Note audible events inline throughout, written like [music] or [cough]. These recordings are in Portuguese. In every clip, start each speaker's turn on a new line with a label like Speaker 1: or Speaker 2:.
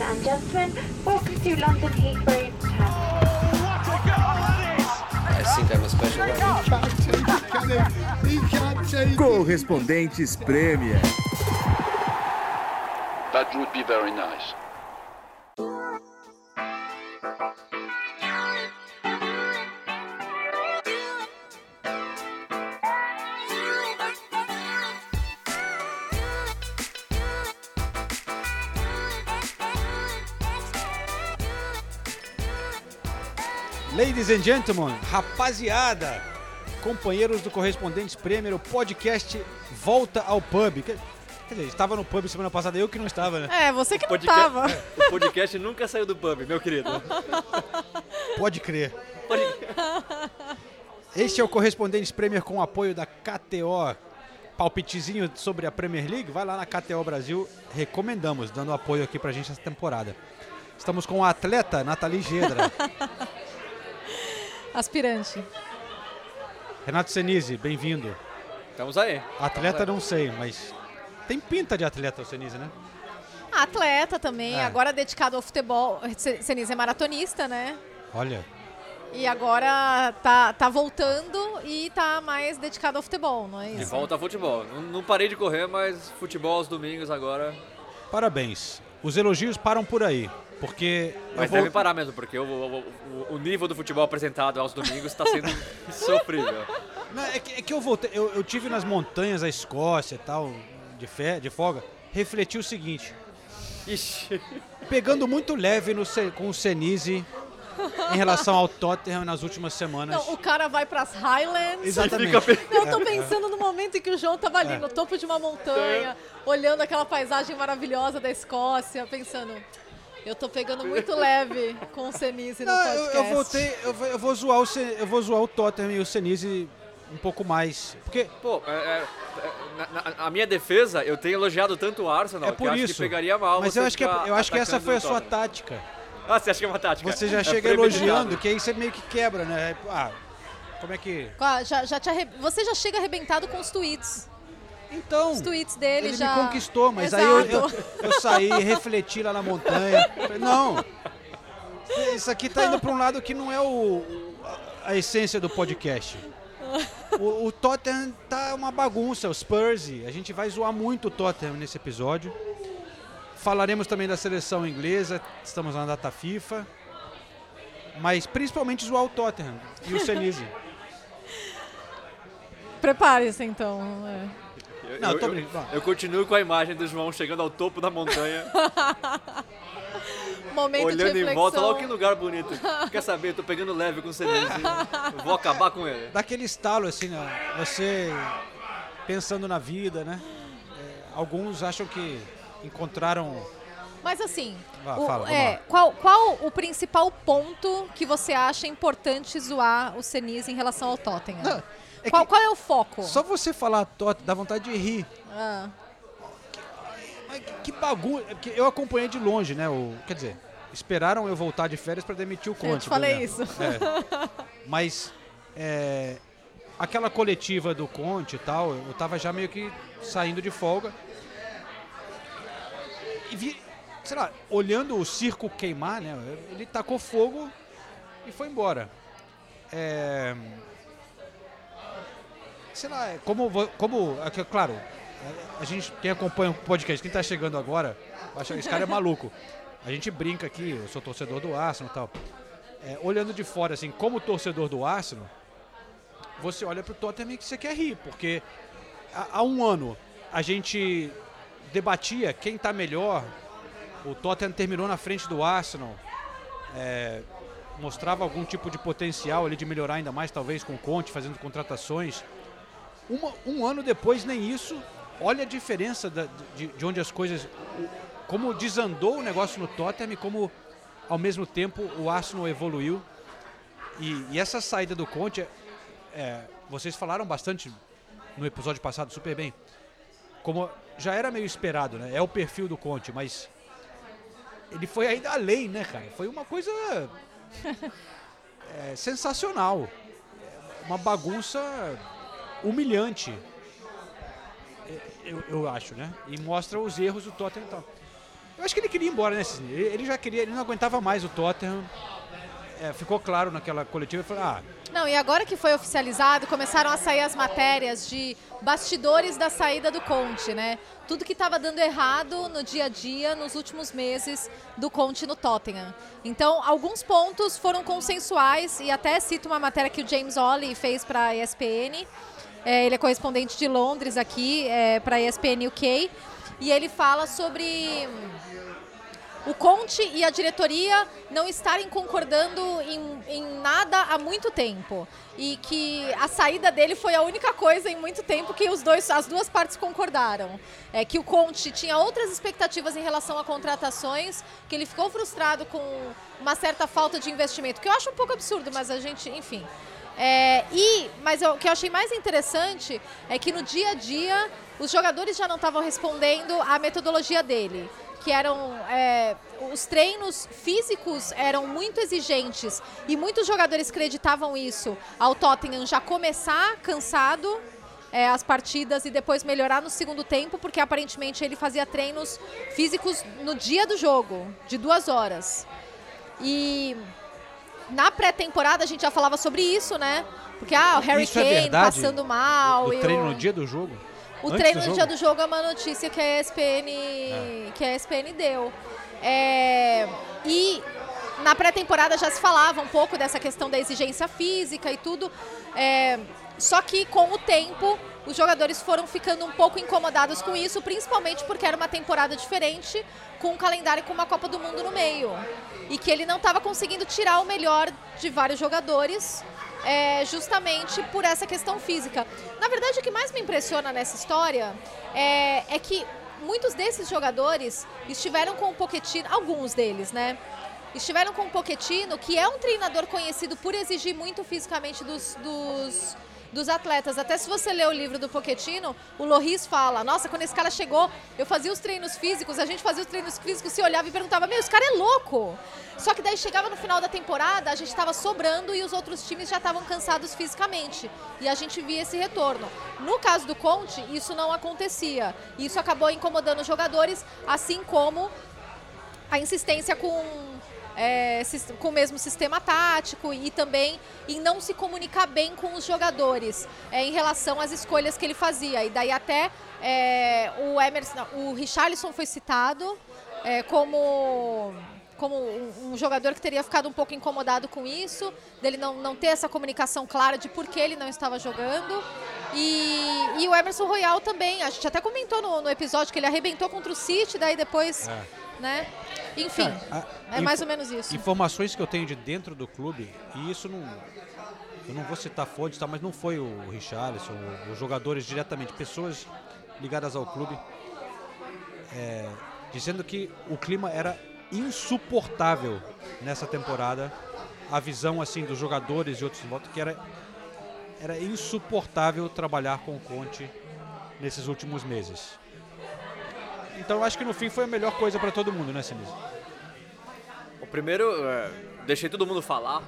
Speaker 1: Ladies and gentlemen, welcome to London Heathrow Terminal.
Speaker 2: I think I'm a special one.
Speaker 3: Correspondentes Premier.
Speaker 4: That would be very nice.
Speaker 5: Ladies and gentlemen, rapaziada, companheiros do Correspondentes Premier, o podcast volta ao pub. Quer dizer, estava no pub semana passada, eu que não estava, né?
Speaker 6: É, você que não
Speaker 2: Podcast-
Speaker 6: tava.
Speaker 2: O podcast nunca saiu do pub, meu querido.
Speaker 5: Pode crer. Este é o Correspondentes Premier com o apoio da KTO. Palpitezinho sobre a Premier League, vai lá na KTO Brasil, recomendamos, dando apoio aqui pra gente essa temporada. Estamos com a atleta Nathalie Gedra. [laughs]
Speaker 6: Aspirante.
Speaker 5: Renato Senise, bem-vindo.
Speaker 2: Estamos aí.
Speaker 5: Atleta não sei, mas tem pinta de atleta o Senise, né?
Speaker 6: Atleta também,
Speaker 5: É.
Speaker 6: agora dedicado ao futebol. Se- Senise é maratonista, né?
Speaker 5: Olha,
Speaker 6: E agora tá, tá voltando e tá mais dedicado ao futebol, não é
Speaker 2: De
Speaker 6: isso?
Speaker 2: volta ao futebol. Não, não parei de correr, mas futebol aos domingos agora.
Speaker 5: parabéns. Os elogios param por aí, porque
Speaker 2: Mas
Speaker 5: vou-
Speaker 2: deve parar mesmo, porque o, o- o- nível do futebol apresentado aos domingos está sendo [laughs] sofrível.
Speaker 5: Não, é, que, é que eu voltei, eu, eu tive nas montanhas da Escócia e tal, de, fé, de folga, refleti o seguinte,
Speaker 2: Ixi.
Speaker 5: pegando muito leve no, com o Senise em relação ao Tottenham nas últimas semanas.
Speaker 6: Não, o cara vai pras Highlands.
Speaker 5: Exatamente.
Speaker 2: Fica pe-
Speaker 6: Eu tô pensando no momento em que o João tava ali
Speaker 5: É.
Speaker 6: no topo de uma montanha, olhando aquela paisagem maravilhosa da Escócia, pensando. Eu tô pegando muito leve com o Senise no
Speaker 5: Não, eu,
Speaker 6: podcast.
Speaker 5: eu voltei, eu vou, eu vou zoar o eu vou zoar o Tottenham e o Senise um pouco mais, porque
Speaker 2: Pô, é- é- é- na, na- a minha defesa, eu tenho elogiado tanto o Arsenal
Speaker 5: é
Speaker 2: que
Speaker 5: por
Speaker 2: eu acho
Speaker 5: isso.
Speaker 2: que pegaria mal.
Speaker 5: Mas eu acho que é- eu acho que essa foi a sua tática.
Speaker 2: Ah, você acha que é uma tática?
Speaker 5: Você já
Speaker 2: É
Speaker 5: chega elogiando, que aí você meio que quebra, né? Ah, como é que
Speaker 6: Ah, Já, já te arre- Você já chega arrebentado com os tweets.
Speaker 5: Então,
Speaker 6: Os tweets dele
Speaker 5: ele
Speaker 6: já.
Speaker 5: me conquistou, mas aí eu, eu,
Speaker 6: Exato.
Speaker 5: eu saí, refleti lá na montanha. Falei, não, isso aqui tá indo para um lado que não é o, a essência do podcast. O, o Tottenham tá uma bagunça, o Spurs. A gente vai zoar muito o Tottenham nesse episódio. Falaremos também da seleção inglesa, estamos na data FIFA. Mas principalmente zoar o Tottenham e o Senise. [laughs]
Speaker 6: Prepare-se então. é.
Speaker 2: Eu,
Speaker 5: Não,
Speaker 2: eu,
Speaker 5: tô
Speaker 2: eu-
Speaker 5: brincando.
Speaker 2: eu continuo com a imagem do João chegando ao topo da montanha, [laughs]
Speaker 6: Momento
Speaker 2: olhando em volta, olha que lugar bonito. Quer saber? Eu tô pegando leve com o. Eu vou acabar com ele.
Speaker 5: daquele estalo assim, né? Você pensando na vida, né? É, alguns acham que encontraram.
Speaker 6: Mas assim,
Speaker 5: Vá,
Speaker 6: o-
Speaker 5: fala,
Speaker 6: é, qual, qual o principal ponto que você acha importante zoar o Senise em relação ao Tottenham?
Speaker 5: Não, é
Speaker 6: qual, qual é o foco?
Speaker 5: Só você falar Tot dá vontade de rir.
Speaker 6: Ah,
Speaker 5: Mas que- que bagunça. é Eu acompanhei de longe, né? O, quer dizer, esperaram eu voltar de férias para demitir o Conte.
Speaker 6: eu te falei
Speaker 5: né?
Speaker 6: isso.
Speaker 5: É. Mas é, aquela coletiva do Conte e tal, eu tava já meio que saindo de folga. E vi, sei lá, olhando o circo queimar, né? Ele tacou fogo e foi embora. É, sei lá, é como, como é claro, a gente, quem acompanha o podcast, quem tá chegando agora, acha que esse cara é [laughs] maluco. A gente brinca aqui, eu sou torcedor do Arsenal e tal. É, olhando de fora, assim, como torcedor do Arsenal, você olha pro Tottenham e que você quer rir, porque há, há um ano a gente debatia quem tá melhor. O Tottenham terminou na frente do Arsenal. é, mostrava algum tipo de potencial ali de melhorar ainda mais, talvez com o Conte fazendo contratações. Uma- um ano depois, nem isso. Olha a diferença da- de, de onde as coisas. Como desandou o negócio no Tottenham e como, ao mesmo tempo, o Arsenal evoluiu. E, e essa saída do Conte, é, vocês falaram bastante no episódio passado super bem. Como já era meio esperado, né? É o perfil do Conte, mas ele foi ainda além, né, cara? Foi uma coisa [laughs] é, sensacional. É, Uma bagunça humilhante. É, Eu, eu acho, né? E mostra os erros do Tottenham. e tal. Eu acho que ele queria ir embora, né? Ele, já queria, ele não aguentava mais o Tottenham. É, ficou claro naquela coletiva, ah,
Speaker 6: Não, e agora que foi oficializado, começaram a sair as matérias de bastidores da saída do Conte, né? Tudo que estava dando errado no dia a dia nos últimos meses do Conte no Tottenham. Então, alguns pontos foram consensuais e até cito uma matéria que o James Ollie fez para a ESPN. É, ele é correspondente de Londres aqui é, para a ESPN UK e ele fala sobre o Conte e a diretoria não estarem concordando em, em nada há muito tempo. E que a saída dele foi a única coisa em muito tempo que os dois, as duas partes concordaram. É que o Conte tinha outras expectativas em relação a contratações, que ele ficou frustrado com uma certa falta de investimento, que eu acho um pouco absurdo, mas a gente, enfim. É, e, mas eu- o que eu achei mais interessante é que no dia a dia os jogadores já não estavam respondendo à metodologia dele, que eram é, os treinos físicos eram muito exigentes e muitos jogadores acreditavam isso ao Tottenham já começar cansado é, as partidas e depois melhorar no segundo tempo, porque aparentemente ele fazia treinos físicos no dia do jogo, de duas horas. E na pré-temporada a gente já falava sobre isso, né? Porque ah, o Harry
Speaker 5: Isso é
Speaker 6: Kane
Speaker 5: verdade?
Speaker 6: passando mal.
Speaker 5: o treino
Speaker 6: o-
Speaker 5: no dia do jogo?
Speaker 6: o
Speaker 5: Antes
Speaker 6: treino no dia do jogo é uma notícia que a ESPN, que a ESPN deu. É, e na pré-temporada já se falava um pouco dessa questão da exigência física e tudo. é, só que com o tempo os jogadores foram ficando um pouco incomodados com isso, principalmente porque era uma temporada diferente, com um calendário com uma Copa do Mundo no meio. E que ele não estava conseguindo tirar o melhor de vários jogadores é, justamente por essa questão física. Na verdade, o que mais me impressiona nessa história é, é que muitos desses jogadores estiveram com o Pochettino, alguns deles, né? Estiveram com o Pochettino, que é um treinador conhecido por exigir muito fisicamente dos, dos, dos atletas. Até se você ler o livro do Pochettino, o Loris fala, nossa, quando esse cara chegou, eu fazia os treinos físicos, a gente fazia os treinos físicos, se olhava e perguntava, meu, esse cara é louco! Só que daí chegava no final da temporada, a gente estava sobrando e os outros times já estavam cansados fisicamente. E a gente via esse retorno. No caso do Conte, isso não acontecia. Isso acabou incomodando os jogadores, assim como a insistência com, é, com o mesmo sistema tático e também em não se comunicar bem com os jogadores é, em relação às escolhas que ele fazia. E daí até é, o Emerson, o Richarlison foi citado é, como como um, um jogador que teria ficado um pouco incomodado com isso, dele não, não ter essa comunicação clara de por que ele não estava jogando. E, e o Emerson Royal também, a gente até comentou no, no episódio que ele arrebentou contra o City, daí depois,
Speaker 5: É.
Speaker 6: né? Enfim,
Speaker 5: Cara, a-
Speaker 6: é mais ou menos isso.
Speaker 5: Informações que eu tenho de dentro do clube, e isso não. Eu não vou citar fontes, tá, mas não foi o Richarlison, os jogadores diretamente, pessoas ligadas ao clube, é, dizendo que o clima era insuportável nessa temporada. A visão assim dos jogadores e outros volta que era era insuportável trabalhar com o Conte nesses últimos meses. Então eu acho que no fim foi a melhor coisa para todo mundo, né, Sinise?
Speaker 2: O primeiro, é, deixei todo mundo falar.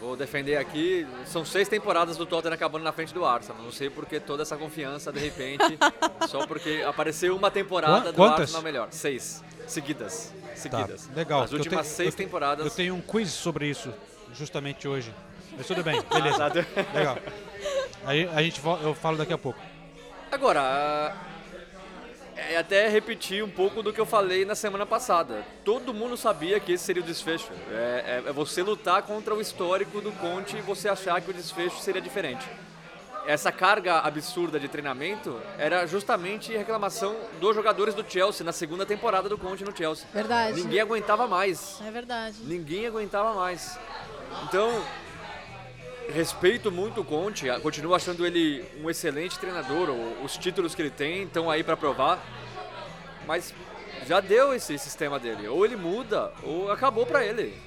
Speaker 2: Vou defender aqui. São seis temporadas do Tottenham acabando na frente do Arsenal. Não sei por que toda essa confiança, de repente. [laughs] só porque apareceu uma temporada
Speaker 5: Qua-
Speaker 2: do
Speaker 5: quantas?
Speaker 2: Arsenal melhor. Seis. Seguidas. Seguidas.
Speaker 5: Tá, legal.
Speaker 2: As últimas
Speaker 5: tenho-
Speaker 2: seis
Speaker 5: eu te-
Speaker 2: temporadas.
Speaker 5: Eu tenho um quiz sobre isso, justamente hoje. Mas tudo bem, [laughs] beleza. Legal. Aí a gente eu falo daqui a pouco.
Speaker 2: Agora, é até repetir um pouco do que eu falei na semana passada. Todo mundo sabia que esse seria o desfecho. É, é- é você lutar contra o histórico do Conte e você achar que o desfecho seria diferente. Essa carga absurda de treinamento era justamente reclamação dos jogadores do Chelsea na segunda temporada do Conte no Chelsea.
Speaker 6: Verdade.
Speaker 2: Ninguém aguentava mais.
Speaker 6: É verdade.
Speaker 2: Ninguém aguentava mais. Então, respeito muito o Conte, continuo achando ele um excelente treinador. Os títulos que ele tem estão aí para provar. Mas já deu esse sistema dele. Ou ele muda, ou acabou para ele.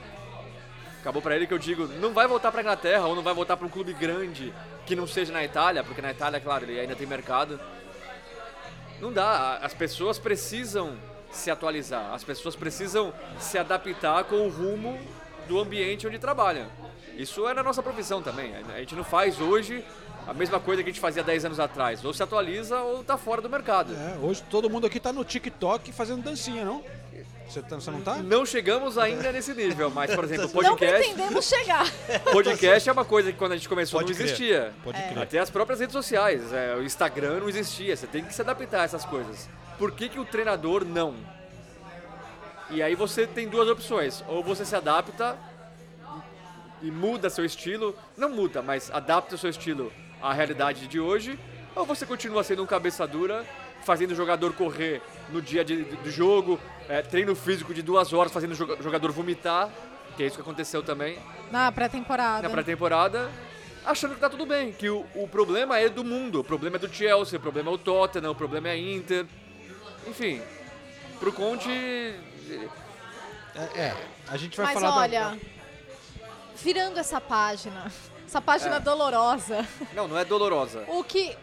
Speaker 2: Acabou para ele que eu digo, não vai voltar para Inglaterra ou não vai voltar para um clube grande que não seja na Itália, porque na Itália, claro, ele ainda tem mercado. Não dá, as pessoas precisam se atualizar, as pessoas precisam se adaptar com o rumo do ambiente onde trabalham. Isso é na nossa profissão também. A gente não faz hoje A mesma coisa que a gente fazia 10 anos atrás. Ou se atualiza ou tá fora do mercado.
Speaker 5: É, hoje todo mundo aqui tá no TikTok fazendo dancinha, não? Você, tá- você não tá?
Speaker 2: Não chegamos ainda nesse nível, mas, por [laughs] exemplo,
Speaker 6: Não
Speaker 2: podcast,
Speaker 6: pretendemos chegar. [laughs]
Speaker 2: podcast é uma coisa que quando a gente começou
Speaker 5: Pode
Speaker 2: não
Speaker 5: crer.
Speaker 2: existia.
Speaker 5: Pode crer.
Speaker 2: Até as próprias redes sociais, é, o Instagram não existia, você tem que se adaptar a essas coisas. Por que, que o treinador não? E aí você tem duas opções, ou você se adapta e muda seu estilo, não muda, mas adapta o seu estilo à realidade de hoje, ou você continua sendo um cabeça dura, fazendo o jogador correr no dia de, do jogo, é, treino físico de duas horas, fazendo o joga- jogador vomitar, que é isso que aconteceu também
Speaker 6: Na pré-temporada.
Speaker 2: na pré-temporada, achando que tá tudo bem, que o, o problema é do mundo, o problema é do Chelsea, o problema é o Tottenham, o problema é a Inter. Enfim, pro Conte.
Speaker 5: É, é, a gente vai
Speaker 6: Mas
Speaker 5: falar da-
Speaker 6: olha, virando essa página, essa página
Speaker 2: É.
Speaker 6: dolorosa,
Speaker 2: Não, não é dolorosa.
Speaker 6: o que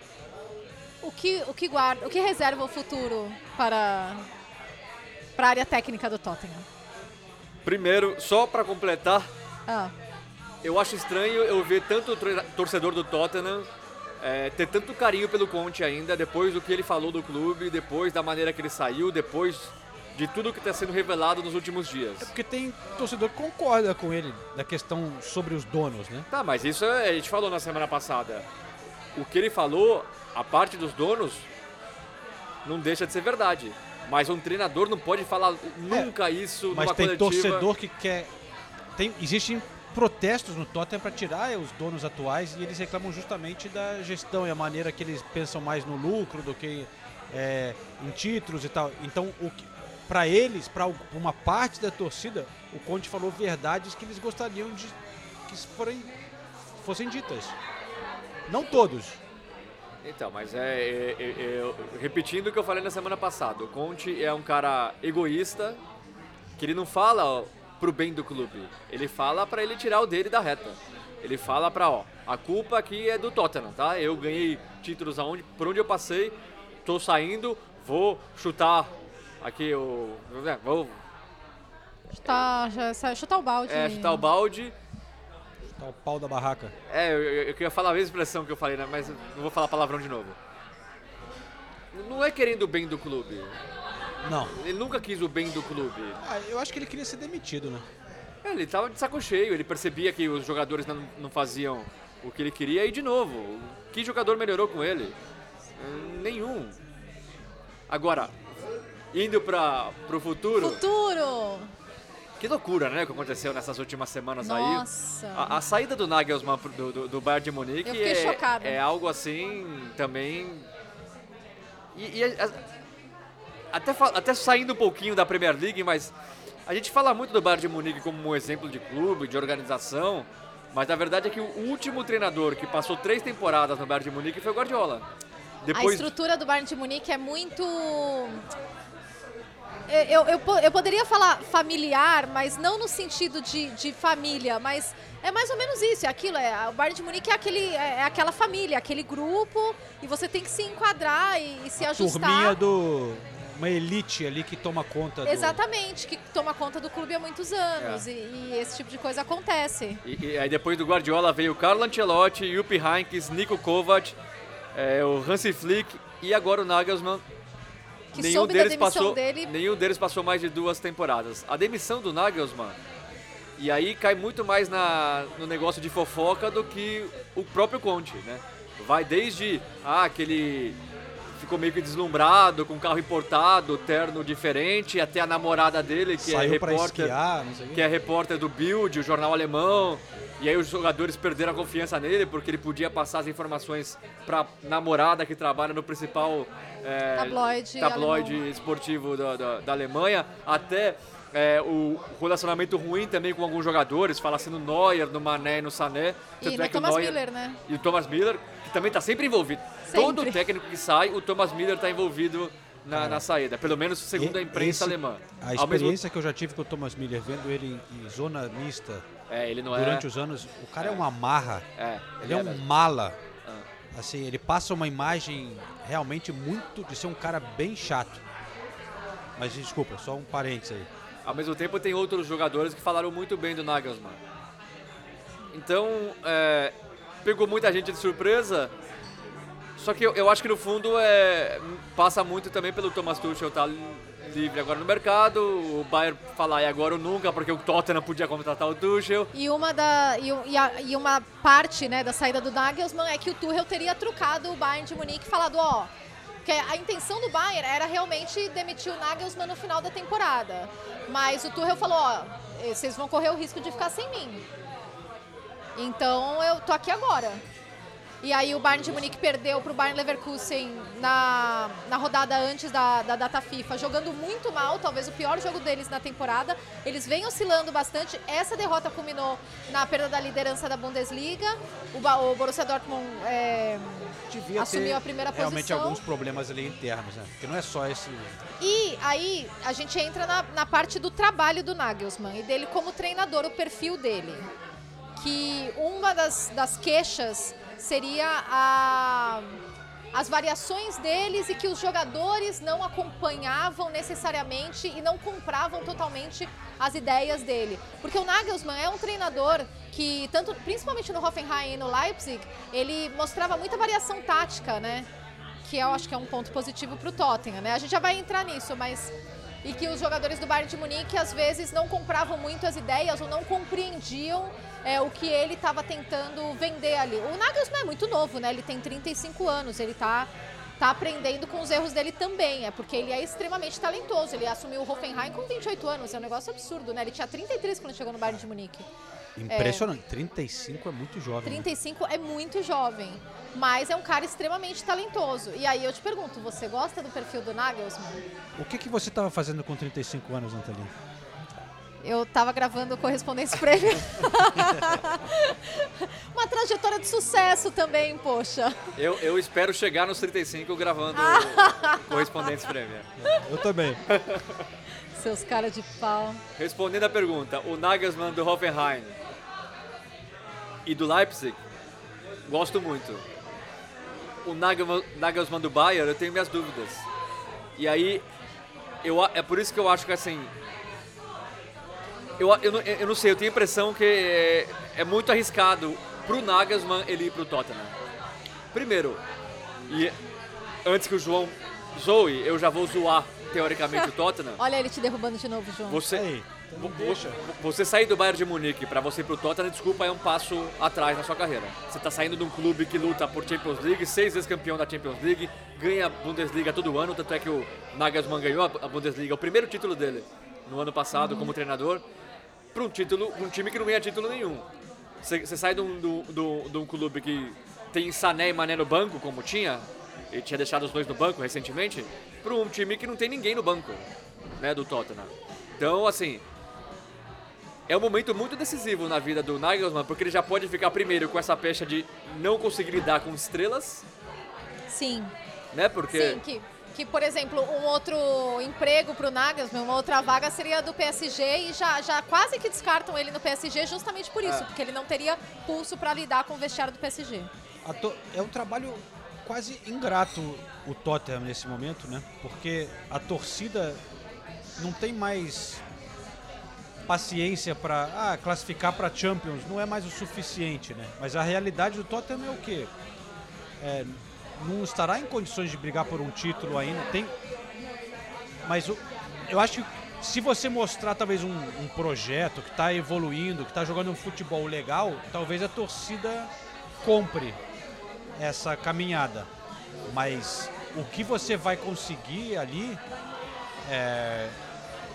Speaker 6: o que o que guarda, o que reserva o futuro para para a área técnica do Tottenham?
Speaker 2: Primeiro, só pra completar,
Speaker 6: Ah,
Speaker 2: eu acho estranho eu ver tanto torcedor do Tottenham é, ter tanto carinho pelo Conte ainda, depois do que ele falou do clube, depois da maneira que ele saiu, depois de tudo que está sendo revelado nos últimos dias.
Speaker 5: Porque tem torcedor que concorda com ele da questão sobre os donos, né?
Speaker 2: Tá, mas isso é- a gente falou na semana passada. O que ele falou, a parte dos donos, não deixa de ser verdade. Mas um treinador não pode falar nunca isso
Speaker 5: Mas
Speaker 2: numa
Speaker 5: tem
Speaker 2: coletiva.
Speaker 5: torcedor que quer. Tem, existem protestos no Tottenham para tirar os donos atuais e eles reclamam justamente da gestão e a maneira que eles pensam mais no lucro do que é, em títulos e tal. Então, para eles, para uma parte da torcida, o Conte falou verdades que eles gostariam de que forem, fossem ditas. Não todos.
Speaker 2: Então, mas é, é- é- é- repetindo o que eu falei na semana passada, o Conte é um cara egoísta, que ele não fala pro bem do clube, ele fala pra ele tirar o dele da reta. Ele fala pra, ó, a culpa aqui é do Tottenham, tá? Eu ganhei títulos aonde, por onde eu passei, tô saindo, vou chutar aqui o, né, vou
Speaker 6: chutar, já, chutar o balde.
Speaker 2: é, chutar o balde.
Speaker 5: Tá o pau da barraca.
Speaker 2: É, eu, eu- eu queria falar a mesma expressão que eu falei, né? mas não vou falar palavrão de novo. Não é querendo o bem do clube.
Speaker 5: Não.
Speaker 2: Ele nunca quis o bem do clube.
Speaker 5: Ah, eu acho que ele queria ser demitido, né?
Speaker 2: É, Ele tava de saco cheio, ele percebia que os jogadores não, não faziam o que ele queria e de novo, que jogador melhorou com ele? Hum, Nenhum. Agora, indo para pro futuro,
Speaker 6: Futuro!
Speaker 2: que loucura, né, o que aconteceu nessas últimas semanas aí.
Speaker 6: Nossa.
Speaker 2: A, a saída do Nagelsmann do, do, do Bayern de Munique é, é algo assim também. E, e a- a- até, até saindo um pouquinho da Premier League, mas a gente fala muito do Bayern de Munique como um exemplo de clube, de organização, mas a verdade é que o último treinador que passou três temporadas no Bayern de Munique foi o Guardiola.
Speaker 6: A
Speaker 2: Depois,
Speaker 6: estrutura do Bayern de Munique é muito. Eu, eu, po- eu poderia falar familiar, mas não no sentido de, de família, mas é mais ou menos isso. É aquilo, é, o Bayern de Munique é, aquele, é, é aquela família, aquele grupo, e você tem que se enquadrar e, e se ajustar.
Speaker 5: Turminha do. Uma elite ali que toma conta do.
Speaker 6: Exatamente, que toma conta do clube há muitos anos.
Speaker 2: É.
Speaker 6: E, e esse tipo de coisa acontece.
Speaker 2: E, e aí depois do Guardiola veio o Carlo Ancelotti, Jupp Heynckes, Nico Kovac, é, o Hansi Flick e agora o Nagelsmann.
Speaker 6: Que soube da demissão
Speaker 2: passou,
Speaker 6: dele.
Speaker 2: nenhum deles passou mais de duas temporadas. A demissão do Nagelsmann, e aí cai muito mais na, no negócio de fofoca do que o próprio Conte, né? Vai desde ah, que ele ficou meio que deslumbrado com carro importado, terno diferente, até a namorada dele, que
Speaker 5: Saiu
Speaker 2: é repórter
Speaker 5: esquiar,
Speaker 2: que é repórter do Bild, o jornal alemão. E aí os jogadores perderam a confiança nele porque ele podia passar as informações pra namorada que trabalha no principal é,
Speaker 6: Tabloide
Speaker 2: tabloide
Speaker 6: alemão.
Speaker 2: esportivo da, da, da Alemanha. Até é, o relacionamento ruim também com alguns jogadores, fala assim no Neuer, no Mané e no Sané.
Speaker 6: E no
Speaker 2: é que o
Speaker 6: Thomas
Speaker 2: Neuer-
Speaker 6: Miller, né?
Speaker 2: E o Thomas Miller, que também está sempre envolvido.
Speaker 6: Sempre.
Speaker 2: Todo técnico que sai, o Thomas Miller está envolvido na, na saída. Pelo menos segundo a
Speaker 5: E-
Speaker 2: imprensa
Speaker 5: esse-
Speaker 2: alemã.
Speaker 5: A
Speaker 2: Ao mesmo-
Speaker 5: experiência que eu já tive com o Thomas Miller, vendo ele em, em zona mista
Speaker 2: É, ele não
Speaker 5: durante
Speaker 2: é...
Speaker 5: os anos, o cara é, uma marra.
Speaker 2: É,
Speaker 5: Ele é um
Speaker 2: mesmo.
Speaker 5: mala.
Speaker 2: Ah.
Speaker 5: Assim, ele passa uma imagem realmente muito de ser um cara bem chato. Mas desculpa, só um parênteses aí.
Speaker 2: Ao mesmo tempo, tem outros jogadores que falaram muito bem do Nagelsmann. Então, é, pegou muita gente de surpresa. Só que eu, eu acho que no fundo é, passa muito também pelo Thomas Tuchel estar livre agora no mercado, o Bayern falar e agora ou nunca, porque o Tottenham podia contratar o Tuchel.
Speaker 6: E uma, da, e, e a- e uma parte né, da saída do Nagelsmann é que o Tuchel teria trucado o Bayern de Munique e falado, ó, que a intenção do Bayern era realmente demitir o Nagelsmann no final da temporada. Mas o Tuchel falou, ó, eh, vocês vão correr o risco de ficar sem mim. Então eu tô aqui agora. E aí o Bayern de Munique perdeu para o Bayern Leverkusen na, na rodada antes da, da data FIFA, jogando muito mal, talvez o pior jogo deles na temporada. Eles vêm oscilando bastante. Essa derrota culminou na perda da liderança da Bundesliga. O, o Borussia Dortmund é, assumiu a primeira
Speaker 5: realmente
Speaker 6: posição.
Speaker 5: alguns problemas ali internos, né? Porque não é só esse.
Speaker 6: E aí a gente entra na, na parte do trabalho do Nagelsmann e dele como treinador, o perfil dele. Que uma das, das queixas seria a, as variações deles e que os jogadores não acompanhavam necessariamente e não compravam totalmente as ideias dele. Porque o Nagelsmann é um treinador que, tanto, principalmente no Hoffenheim e no Leipzig, ele mostrava muita variação tática, né? que eu acho que é um ponto positivo para o Tottenham, né? A gente já vai entrar nisso, mas e que os jogadores do Bayern de Munique às vezes não compravam muito as ideias ou não compreendiam é, o que ele estava tentando vender ali. O Nagelsmann é muito novo, né? Ele tem 35 anos, ele tá tá aprendendo com os erros dele também, é porque ele é extremamente talentoso. Ele assumiu o Hoffenheim com 28 anos, é um negócio absurdo, né? Ele tinha 33 quando chegou no Bayern de Munique.
Speaker 5: Impressionante. 35 é muito jovem. né?
Speaker 6: 35 é muito jovem, mas é um cara extremamente talentoso. E aí eu te pergunto, você gosta do perfil do Nagelsmann?
Speaker 5: O que, que você estava fazendo com 35 anos, Nathalie?
Speaker 6: Eu tava gravando correspondência prêmio. [laughs] Uma trajetória de sucesso também, poxa.
Speaker 2: Eu, eu espero chegar nos 35 gravando [laughs] Correspondentes Premier.
Speaker 5: Eu também.
Speaker 6: Seus caras de pau.
Speaker 2: Respondendo a pergunta, o Nagelsmann do Hoffenheim e do Leipzig, gosto muito. O Nagelsmann, do Bayern, eu tenho minhas dúvidas. E aí, eu, é por isso que eu acho que assim. Eu, eu, não, eu não sei, eu tenho a impressão que é, é muito arriscado pro Nagelsmann ele ir pro Tottenham. Primeiro, e antes que o João zoe, eu já vou zoar teoricamente o [laughs] Tottenham.
Speaker 6: Olha ele te derrubando de novo, João.
Speaker 2: Você,
Speaker 5: Deixa.
Speaker 2: você sair do Bayern de Munique para você ir pro Tottenham, desculpa, é um passo atrás na sua carreira. Você tá saindo de um clube que luta por Champions League, seis vezes campeão da Champions League, ganha a Bundesliga todo ano, tanto é que o Nagelsmann ganhou a Bundesliga, o primeiro título dele no ano passado como treinador, para um título, um time que não ganha título nenhum. Você você sai de um, do- de um clube que tem Sané e Mané no banco, como tinha, e tinha deixado os dois no banco recentemente, para um time que não tem ninguém no banco, né, do Tottenham. Então, assim, é um momento muito decisivo na vida do Nagelsmann, porque ele já pode ficar primeiro com essa pecha de não conseguir lidar com estrelas,
Speaker 6: Sim,
Speaker 2: né, porque...
Speaker 6: sim, que, que, por exemplo, um outro emprego pro Nagelsmann, uma outra vaga seria do PSG e já, já quase que descartam ele no PSG justamente por isso, porque ele não teria pulso para lidar com o vestiário do PSG.
Speaker 5: To- É um trabalho quase ingrato o Tottenham nesse momento, né? Porque a torcida não tem mais paciência para ah, classificar para Champions, não é mais o suficiente, né? Mas a realidade do Tottenham é o quê? É, não estará em condições de brigar por um título ainda, tem mas o- eu acho que se você mostrar talvez um, um projeto que está evoluindo, que está jogando um futebol legal, talvez a torcida compre essa caminhada. Mas o que você vai conseguir ali é,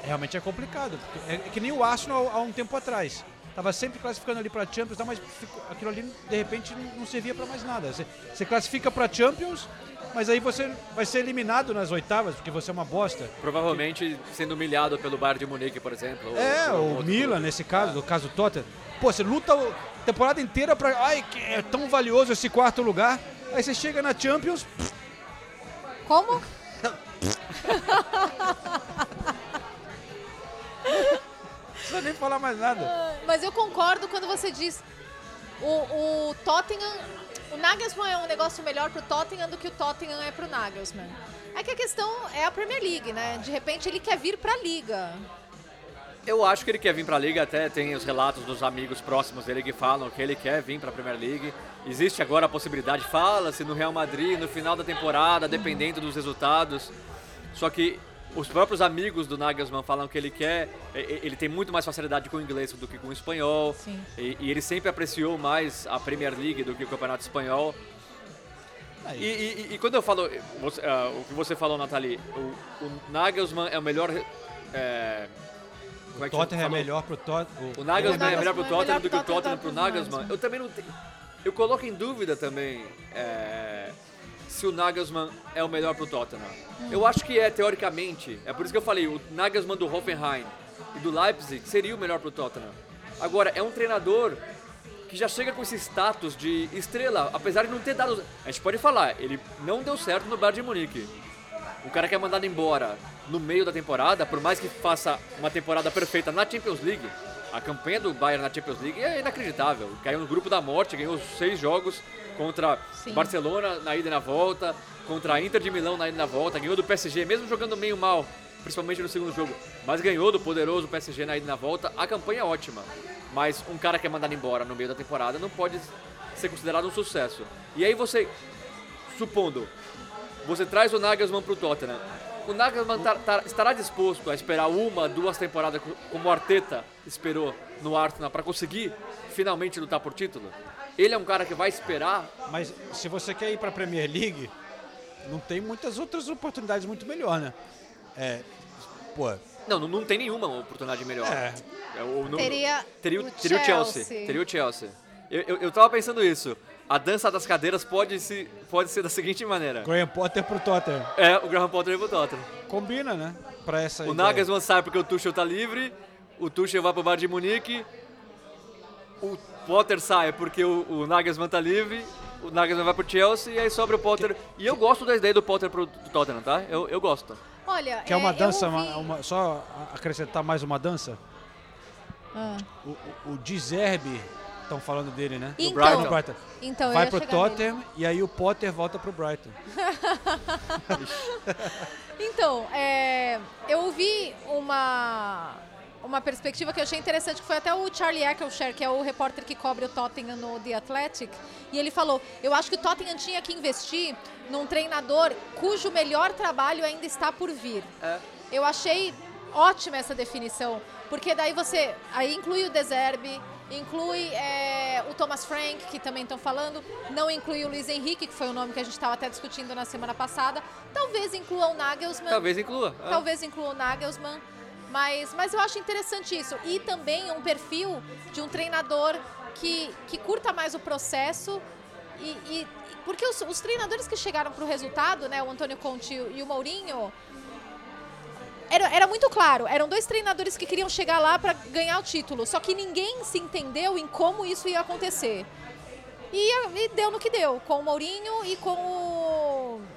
Speaker 5: realmente é complicado. porque É que nem o Arsenal há um tempo atrás. Tava sempre classificando ali para Champions, tá, mas ficou- aquilo ali de repente não, servia para mais nada. Você, você classifica para Champions, mas aí você vai ser eliminado nas oitavas porque você é uma bosta.
Speaker 2: Provavelmente sendo humilhado pelo Bayern de Munique, por exemplo. ou
Speaker 5: É,
Speaker 2: por
Speaker 5: o Milan
Speaker 2: clube.
Speaker 5: nesse caso, no caso do Tottenham. Pô, você luta a temporada inteira pra. Ai, que é tão valioso esse quarto lugar. Aí você chega na Champions,
Speaker 6: Como? [laughs]
Speaker 5: não precisa nem falar mais nada.
Speaker 6: Mas eu concordo quando você diz o, o Tottenham, o Nagelsmann é um negócio melhor pro Tottenham do que o Tottenham é pro Nagelsmann. É que a questão é a Premier League, né? De repente ele quer vir pra Liga.
Speaker 2: Eu acho que ele quer vir para a Liga, até tem os relatos dos amigos próximos dele que falam que ele quer vir para a Premier League. Existe agora a possibilidade, fala-se no Real Madrid no final da temporada, dependendo dos resultados. Só que os próprios amigos do Nagelsmann falam que ele quer, ele tem muito mais facilidade com o inglês do que com o espanhol.
Speaker 6: Sim.
Speaker 2: E, e ele sempre apreciou mais a Premier League do que o Campeonato Espanhol. E, e- e quando eu falo, você- ah, o que você falou, Nathalie, o, o Nagelsmann é o melhor. É, como é que
Speaker 5: Tottenham é melhor pro Tottenham.
Speaker 2: O Nagelsmann é melhor pro
Speaker 6: é
Speaker 2: Tottenham
Speaker 6: melhor
Speaker 2: do que o Tottenham
Speaker 6: Tottenham
Speaker 2: pro. Nagelsmann. Eu também não tenho. Eu coloco em dúvida também é, se o Nagelsmann é o melhor pro Tottenham. Eu acho que é, teoricamente. É por isso que eu falei, o Nagelsmann do Hoffenheim e do Leipzig seria o melhor pro Tottenham. Agora, é um treinador que já chega com esse status de estrela, apesar de não ter dado. A gente pode falar, ele não deu certo no Bayern de Munique. O cara que é mandado embora no meio da temporada, por mais que faça uma temporada perfeita na Champions League, a campanha do Bayern na Champions League é inacreditável. Caiu no grupo da morte, ganhou seis jogos contra
Speaker 6: Sim.
Speaker 2: Barcelona na ida e na volta, contra a Inter de Milão na ida e na volta, ganhou do PSG, mesmo jogando meio mal, principalmente no segundo jogo, mas ganhou do poderoso PSG na ida e na volta. A campanha é ótima, mas um cara que é mandado embora no meio da temporada não pode ser considerado um sucesso. E aí você, supondo, você traz o Nagelsmann pro Tottenham. O Nagelsmann tá- tá- estará disposto a esperar uma, duas temporadas co- como o Arteta esperou no Arsenal para conseguir finalmente lutar por título? Ele é um cara que vai esperar.
Speaker 5: Mas se você quer ir pra Premier League, não tem muitas outras oportunidades muito melhor, né? É. Pô,
Speaker 2: Não, não, não tem nenhuma oportunidade melhor.
Speaker 5: é.
Speaker 2: É, o- no-
Speaker 6: Teria
Speaker 2: teria, o-
Speaker 6: o
Speaker 2: teria o Chelsea.
Speaker 6: Chelsea.
Speaker 2: Teria o Chelsea. Eu, eu, eu tava pensando isso. A dança das cadeiras pode, se, pode ser da seguinte maneira.
Speaker 5: Graham Potter pro Tottenham.
Speaker 2: É, o Graham Potter e o Tottenham.
Speaker 5: Combina, né? Pra essa
Speaker 2: O
Speaker 5: ideia.
Speaker 2: Nagelsmann sai porque o Tuchel tá livre, o Tuchel vai pro Bayern de Munique, o Potter sai porque o, o Nagelsmann tá livre, o Nagelsmann vai pro Chelsea e aí sobra o Potter. E eu gosto da ideia do Potter pro do Tottenham, tá? Eu, eu gosto.
Speaker 6: Olha,
Speaker 5: Quer uma
Speaker 6: é,
Speaker 5: dança,
Speaker 6: ouvi-
Speaker 5: uma- uma- só acrescentar mais uma dança?
Speaker 6: Ah.
Speaker 5: O, o, o Dizerbe, estão falando dele, né?
Speaker 6: Então,
Speaker 2: Brighton.
Speaker 5: No Brighton.
Speaker 6: então
Speaker 5: Vai pro
Speaker 6: chegar nele.
Speaker 5: Tottenham e aí o Potter volta pro Brighton. [laughs]
Speaker 6: Então, é, eu ouvi uma, uma perspectiva que eu achei interessante, que foi até o Charlie Eccleshare, que é o repórter que cobre o Tottenham no The Athletic, e ele falou, eu acho que o Tottenham tinha que investir num treinador cujo melhor trabalho ainda está por vir. Eu achei ótima essa definição, porque daí você aí inclui o Deserbe, inclui é, o Thomas Frank, que também estão falando, não inclui o Luiz Henrique, que foi o nome que a gente estava até discutindo na semana passada, talvez inclua o Nagelsmann,
Speaker 2: Talvez inclua. é.
Speaker 6: talvez inclua o Nagelsmann, mas, mas eu acho interessante isso. E também um perfil de um treinador que, que curta mais o processo e, e- porque os, os treinadores que chegaram para o resultado, né, o Antônio Conte e o Mourinho, era, era muito claro, eram dois treinadores que queriam chegar lá para ganhar o título, só que ninguém se entendeu em como isso ia acontecer. E, e deu no que deu, com o Mourinho e com o,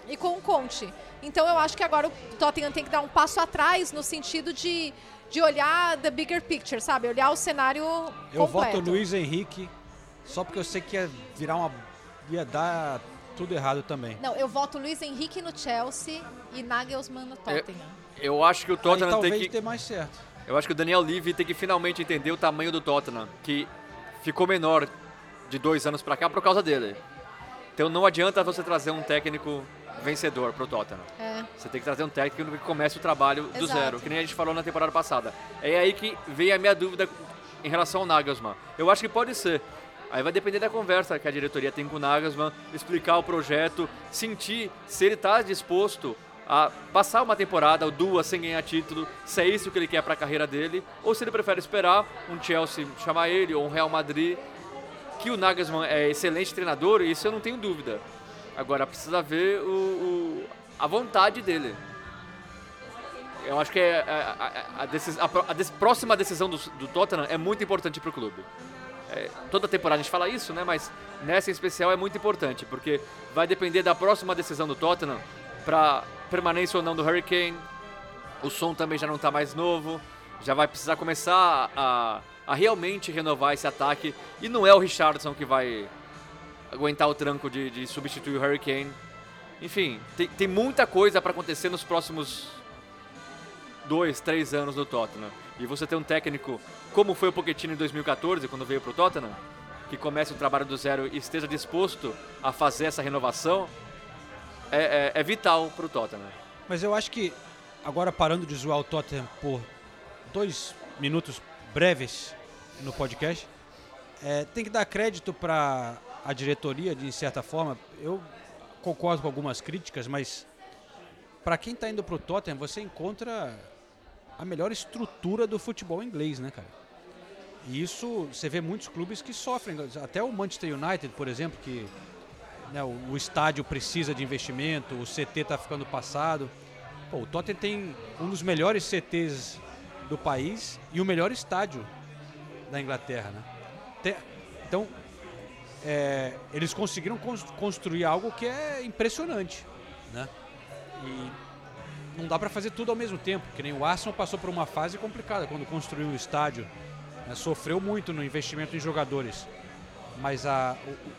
Speaker 6: e com o Conte. Então eu acho que agora o Tottenham tem que dar um passo atrás no sentido de, de olhar the bigger picture, sabe? Olhar o cenário
Speaker 5: Eu
Speaker 6: completo.
Speaker 5: voto Luiz Henrique, só porque eu sei que ia virar uma. ia dar tudo errado também.
Speaker 6: Não, eu voto Luiz Henrique no Chelsea e Nagelsmann no Tottenham.
Speaker 2: Eu acho que o
Speaker 5: Aí
Speaker 2: Tottenham
Speaker 5: talvez
Speaker 2: tem que.
Speaker 5: dê mais certo.
Speaker 2: Eu acho que o Daniel Levy tem que finalmente entender o tamanho do Tottenham, que ficou menor de dois anos pra cá por causa dele. Então não adianta você trazer um técnico vencedor pro Tottenham.
Speaker 6: É.
Speaker 2: Você tem que trazer um técnico que comece o trabalho do
Speaker 6: Exato.
Speaker 2: zero, que nem a gente falou na temporada passada. É aí que veio a minha dúvida em relação ao Nagelsmann. Eu acho que pode ser. Aí vai depender da conversa que a diretoria tem com o Nagelsmann, explicar o projeto, sentir se ele está disposto a passar uma temporada ou duas sem ganhar título, se é isso que ele quer para a carreira dele, ou se ele prefere esperar um Chelsea chamar ele ou um Real Madrid, que o Nagelsmann é excelente treinador, isso eu não tenho dúvida. Agora precisa ver o, o- a vontade dele. Eu acho que é, a, a- a a a próxima decisão do, do Tottenham é muito importante para o clube. É, toda temporada a gente fala isso, né? Mas nessa em especial é muito importante, porque vai depender da próxima decisão do Tottenham para permanência ou não do Harry Kane. O som também já não está mais novo, já vai precisar começar a, a realmente renovar esse ataque. E não é o Richardson que vai aguentar o tranco de, de substituir o Harry Kane. Enfim, tem, tem muita coisa para acontecer nos próximos dois, três anos no Tottenham. E você tem um técnico como foi o Pochettino em 2014, quando veio pro Tottenham, que comece o trabalho do zero e esteja disposto a fazer essa renovação, é, é, é vital pro Tottenham.
Speaker 5: Mas eu acho que, agora parando de zoar o Tottenham por dois minutos breves no podcast, é, tem que dar crédito para a diretoria, de certa forma. Eu concordo com algumas críticas, mas para quem está indo para o Tottenham, você encontra a melhor estrutura do futebol inglês, né, cara? E isso você vê muitos clubes que sofrem, até o Manchester United, por exemplo, que né, o, o estádio precisa de investimento, o CT está ficando passado. Pô, o Tottenham tem um dos melhores CTs do país e o melhor estádio da Inglaterra, né? Tem- então, é, eles conseguiram cons- construir algo que é impressionante, né? E não dá para fazer tudo ao mesmo tempo, que nem o Arsenal passou por uma fase complicada quando construiu o estádio, né? sofreu muito no investimento em jogadores, mas a,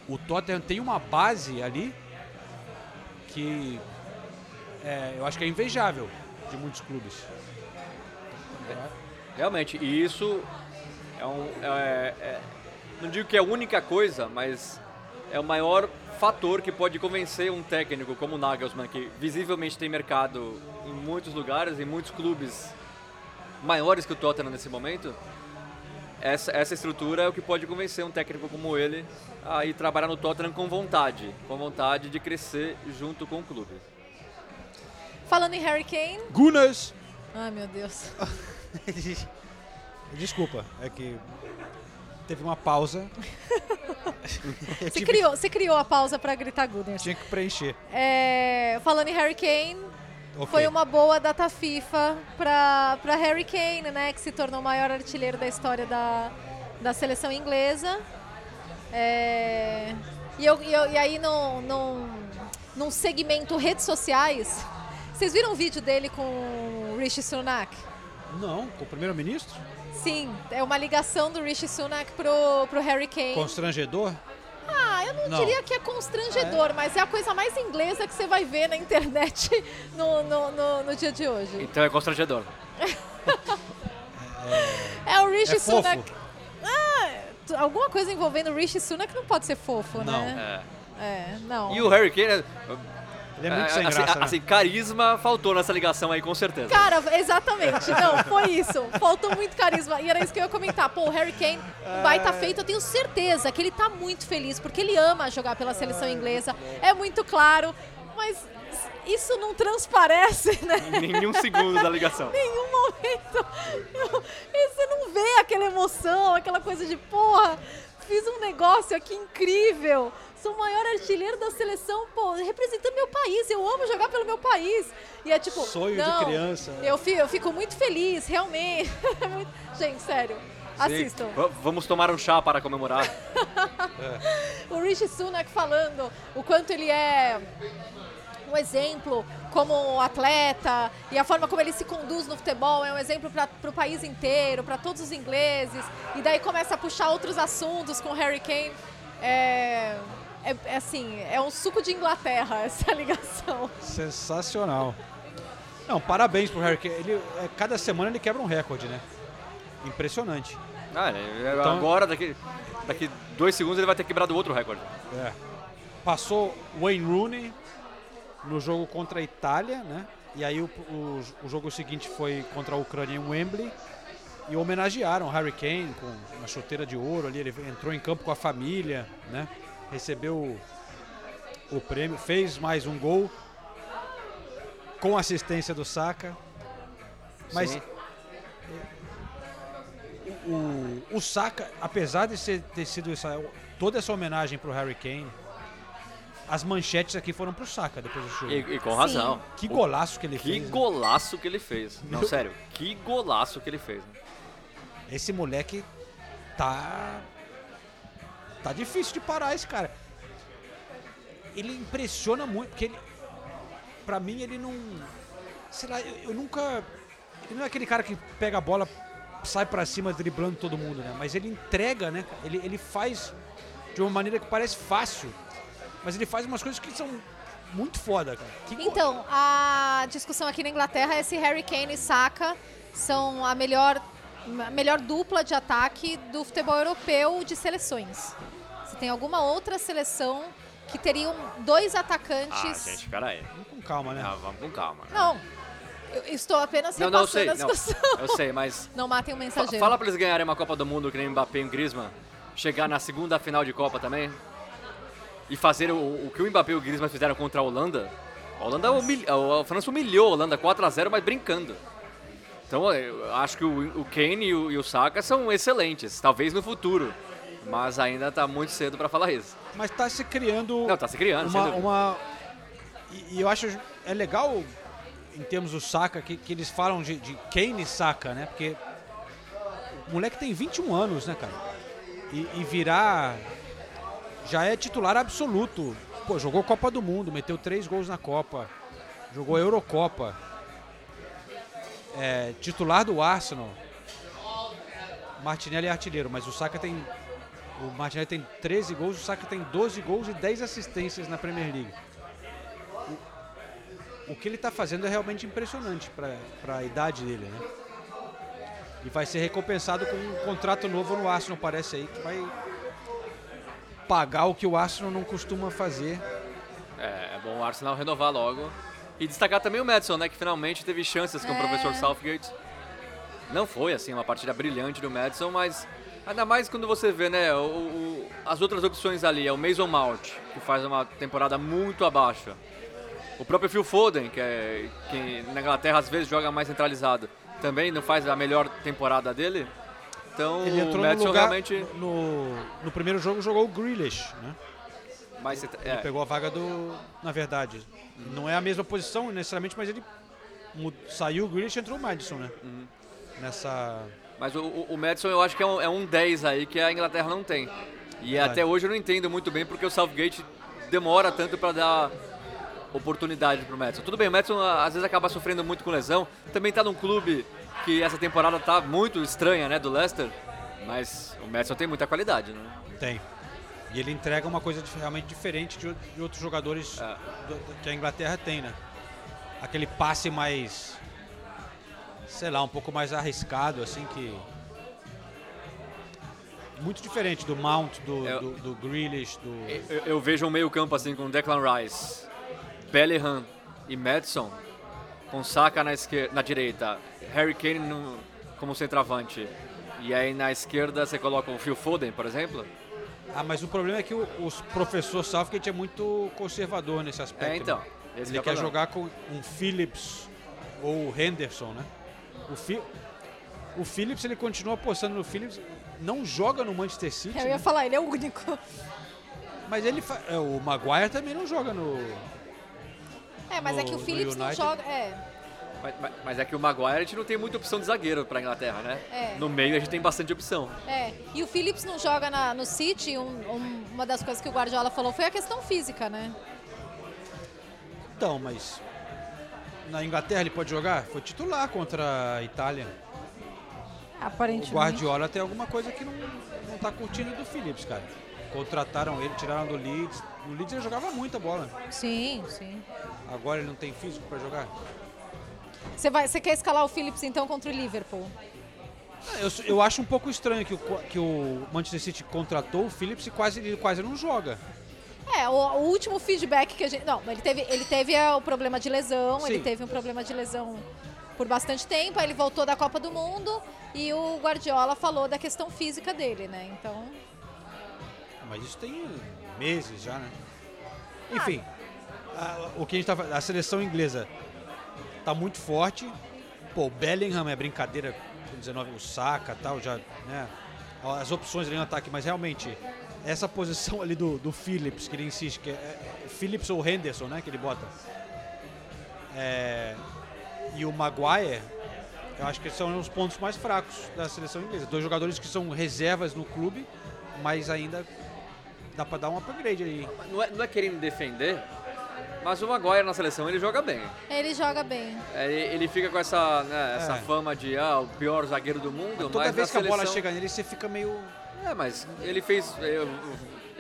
Speaker 5: o, o Tottenham tem uma base ali que é, eu acho que é invejável de muitos clubes.
Speaker 2: Realmente, e isso é um. é- é- não digo que é a única coisa, mas é o maior fator que pode convencer um técnico como o Nagelsmann, que visivelmente tem mercado em muitos lugares, em muitos clubes maiores que o Tottenham nesse momento. Essa, essa estrutura é o que pode convencer um técnico como ele a ir trabalhar no Tottenham com vontade, com vontade de crescer junto com o clube.
Speaker 6: Falando em Harry Kane.
Speaker 5: Gunas!
Speaker 6: Ai, meu Deus. [laughs]
Speaker 5: Desculpa, é que teve uma pausa. [laughs]
Speaker 6: Você
Speaker 5: tive-
Speaker 6: criou, você criou a pausa pra gritar Gooders.
Speaker 5: Tinha que preencher.
Speaker 6: É, falando em Harry Kane,
Speaker 5: Ok.
Speaker 6: foi uma boa data FIFA pra, pra Harry Kane, né? Que se tornou o maior artilheiro da história da, da seleção inglesa. É, e, eu, e, eu- e aí, num, num, num segmento redes sociais, vocês viram o vídeo dele com o Rishi Sunak?
Speaker 5: Não, com o primeiro-ministro?
Speaker 6: Sim, é uma ligação do Rishi Sunak pro, pro Harry Kane.
Speaker 5: Constrangedor?
Speaker 6: Ah, eu não,
Speaker 5: Não.
Speaker 6: diria que é constrangedor, mas é a coisa mais inglesa que você vai ver na internet [laughs] no, no, no, no dia de hoje.
Speaker 2: Então é constrangedor. [laughs]
Speaker 6: É o Rishi
Speaker 5: É fofo?
Speaker 6: Sunak. Ah, alguma coisa envolvendo o Rishi Sunak não pode ser fofo,
Speaker 5: Não.
Speaker 6: né?
Speaker 2: É.
Speaker 6: É, não.
Speaker 2: E o Harry Kane,
Speaker 5: Ele é muito
Speaker 2: é,
Speaker 5: sem
Speaker 2: assim,
Speaker 5: graça, né?
Speaker 2: assim, carisma faltou nessa ligação aí, com certeza.
Speaker 6: Cara, exatamente. Não, foi isso. Faltou muito carisma. E era isso que eu ia comentar. Pô, o Harry Kane, um baita feito. Eu tenho certeza que ele tá muito feliz, porque ele ama jogar pela seleção inglesa. É muito claro. Mas isso não transparece, né?
Speaker 2: Em nenhum segundo da ligação. [laughs]
Speaker 6: nenhum momento. você não vê aquela emoção, aquela coisa de, porra, fiz um negócio aqui incrível. Sou o maior artilheiro da seleção, pô, representando meu país. Eu amo jogar pelo meu país. E é tipo.
Speaker 5: Sonho de
Speaker 6: não,
Speaker 5: criança.
Speaker 6: Eu fico, eu fico muito feliz, realmente. [laughs] É Gente, sério. Assistam.
Speaker 2: V- vamos tomar um chá para comemorar. [laughs]
Speaker 6: O Rishi Sunak falando o quanto ele é um exemplo como atleta e a forma como ele se conduz no futebol é um exemplo para o país inteiro, para todos os ingleses. E daí começa a puxar outros assuntos com o Harry Kane. É, é, é assim, é um suco de Inglaterra [laughs] essa ligação.
Speaker 5: Sensacional. Não, parabéns pro Harry Kane. Ele, é, cada semana ele quebra um recorde, né? Impressionante.
Speaker 2: Ah,
Speaker 5: Então-
Speaker 2: agora, daqui, daqui dois segundos, ele vai ter quebrado outro recorde.
Speaker 5: É. Passou Wayne Rooney no jogo contra a Itália, né? E aí o, o, o jogo seguinte foi contra a Ucrânia em Wembley. E homenagearam o Harry Kane com uma chuteira de ouro ali. Ele entrou em campo com a família, né? Recebeu o, o prêmio, fez mais um gol com assistência do Saka. Mas
Speaker 2: Sim.
Speaker 5: o, o Saka, apesar de ser, ter sido essa, toda essa homenagem pro Harry Kane, as manchetes aqui foram pro Saka depois do jogo.
Speaker 2: E, e com razão.
Speaker 5: Que golaço que ele
Speaker 2: Que
Speaker 5: fez. né?
Speaker 2: golaço que ele fez. Não, sério, que golaço que ele fez. né?
Speaker 5: Esse moleque tá. Tá difícil de parar esse cara. Ele impressiona muito, porque ele. Pra mim, ele não. Sei lá, eu, eu nunca. Ele não é aquele cara que pega a bola, sai pra cima driblando todo mundo, né? Mas ele entrega, né? Ele, ele faz de uma maneira que parece fácil, mas ele faz umas coisas que são muito foda, cara. Que
Speaker 6: Então, a discussão aqui na Inglaterra é se Harry Kane e Saka são a melhor, a melhor dupla de ataque do futebol europeu de seleções. Tem alguma outra seleção que teriam dois
Speaker 2: Ah,
Speaker 6: atacantes.
Speaker 2: gente, peraí.
Speaker 5: Vamos com calma, né?
Speaker 2: Ah, vamos com calma.
Speaker 6: Não, eu estou apenas
Speaker 2: Não, não, sei.
Speaker 6: a
Speaker 2: Não,
Speaker 6: discussão.
Speaker 2: eu sei, mas [laughs]
Speaker 6: Não matem o
Speaker 2: fa-
Speaker 6: mensageiro.
Speaker 2: fala pra eles ganharem uma Copa do Mundo que nem Mbappé e o Griezmann, chegar na segunda final de Copa também e fazer o, o que o Mbappé e o Griezmann fizeram contra a Holanda. A Holanda humilha, a França humilhou a Holanda 4 a 0, mas brincando. Então, eu acho que o, o Kane e o, e o Saka são excelentes, talvez no futuro, mas ainda tá muito cedo pra falar isso.
Speaker 5: Mas tá se criando
Speaker 2: Não, tá se criando,
Speaker 5: uma, uma e, e eu acho é legal em termos do Saka que, que eles falam de, de Kane Saka, né? Porque o moleque tem 21 anos, né, cara? E, e virar já é titular absoluto. Pô, jogou Copa do Mundo, meteu três gols na Copa, jogou Eurocopa, é, titular do Arsenal. Martinelli é artilheiro, mas o Saka tem o Martinelli tem 13 gols, o Saka tem 12 gols e 10 assistências na Premier League. O, o que ele está fazendo é realmente impressionante para a idade dele, né? E vai ser recompensado com um contrato novo no Arsenal, parece aí, que vai pagar o que o Arsenal não costuma fazer.
Speaker 2: É, é bom o Arsenal renovar logo. E destacar também o Madison, né? Que finalmente teve chances com o
Speaker 6: É.
Speaker 2: professor Southgate. Não foi, assim, uma partida brilhante do Madison, mas ainda mais quando você vê, né? O, o- as outras opções ali. É o Mason Mount, que faz uma temporada muito abaixo. O próprio Phil Foden, que, é, que na Inglaterra às vezes joga mais centralizado, também não faz a melhor temporada dele. Então
Speaker 5: Ele
Speaker 2: o
Speaker 5: entrou no
Speaker 2: Madison
Speaker 5: lugar,
Speaker 2: realmente...
Speaker 5: no, no primeiro jogo jogou o Grealish, né?
Speaker 2: Mais, centra-
Speaker 5: Ele
Speaker 2: é,
Speaker 5: pegou a vaga do, na verdade, não é a mesma posição necessariamente, mas ele saiu o Grealish e entrou o Madison, né?
Speaker 2: Uhum.
Speaker 5: Nessa
Speaker 2: Mas o, o, o Madison eu acho que é um, é um 10 aí que a Inglaterra não tem. E
Speaker 5: Verdade.
Speaker 2: até hoje eu não entendo muito bem porque o Southgate demora tanto para dar oportunidade pro Madison. Tudo bem, o Madison às vezes acaba sofrendo muito com lesão. Também tá num clube que essa temporada tá muito estranha, né, do Leicester. Mas o Madison tem muita qualidade, né?
Speaker 5: Tem. E ele entrega uma coisa realmente diferente de, o- de outros jogadores
Speaker 2: É.
Speaker 5: do- do- que a Inglaterra tem, né? Aquele passe mais. Sei lá, um pouco mais arriscado, assim, que. Muito diferente do Mount, do,
Speaker 2: É.
Speaker 5: do, do Grealish, do.
Speaker 2: Eu, eu vejo um meio campo assim com Declan Rice, Bellingham e Madison, com Saka na, esquerda, na direita, Harry Kane no- como centroavante. E aí na esquerda você coloca o Phil Foden, por exemplo.
Speaker 5: Ah, mas o problema é que o, o professor Southgate é muito conservador nesse aspecto.
Speaker 2: É, então.
Speaker 5: né? Ele
Speaker 2: é
Speaker 5: quer jogar com um Phillips ou o Henderson, né? O, Fi- o Phillips, ele continua apostando no Phillips, não joga no Manchester City,
Speaker 6: Eu ia
Speaker 5: né?
Speaker 6: falar, ele é o único.
Speaker 5: mas ele fa- é, o Maguire também não joga no
Speaker 6: É, mas é que o
Speaker 5: No- no
Speaker 6: Phillips não joga. É.
Speaker 2: Mas, mas- mas é que o Maguire a gente não tem muita opção de zagueiro pra Inglaterra, né?
Speaker 6: É.
Speaker 2: No meio a gente tem bastante opção.
Speaker 6: É, e o Phillips não joga na- no City, um- um- uma das coisas que o Guardiola falou foi a questão física, né?
Speaker 5: Então, mas na Inglaterra ele pode jogar? Foi titular contra a Itália. O
Speaker 6: Aparentemente.
Speaker 5: Guardiola tem alguma coisa que não, não tá curtindo do Phillips, cara. Contrataram ele, tiraram do Leeds. No Leeds ele jogava muita bola.
Speaker 6: Sim, sim.
Speaker 5: Agora ele não tem físico pra jogar.
Speaker 6: Você, vai, você quer escalar o Phillips então contra o Liverpool?
Speaker 5: Ah, Eu, eu acho um pouco estranho que o, que o Manchester City contratou o Phillips e quase, ele quase não joga.
Speaker 6: É, o, o último feedback que a gente. Não, ele teve, ele teve é, o problema de lesão,
Speaker 5: Sim.
Speaker 6: ele teve um problema de lesão por bastante tempo, aí ele voltou da Copa do Mundo e o Guardiola falou da questão física dele, né? Então.
Speaker 5: Mas isso tem meses já, né? Enfim, a, o que a gente tava. A seleção inglesa tá muito forte. Pô, o Bellingham é brincadeira com 19, o Saka tal, já, né? As opções ali no ataque, mas realmente, essa posição ali do, do Phillips, que ele insiste, que é, é Phillips ou Henderson, né? Que ele bota. É, e o Maguire, eu acho que são os pontos mais fracos da seleção inglesa. Dois jogadores que são reservas no clube, mas ainda dá pra dar um upgrade aí.
Speaker 2: Não é, não é querendo defender, mas o Maguire na seleção ele joga bem.
Speaker 6: Ele joga bem.
Speaker 2: É, ele ele fica com essa, né, essa
Speaker 5: É.
Speaker 2: fama de ah, o pior zagueiro do mundo,
Speaker 5: Toda
Speaker 2: mas
Speaker 5: vez que
Speaker 2: na
Speaker 5: a bola
Speaker 2: seleção-
Speaker 5: chega nele, você fica meio.
Speaker 2: É, mas ele fez. eu-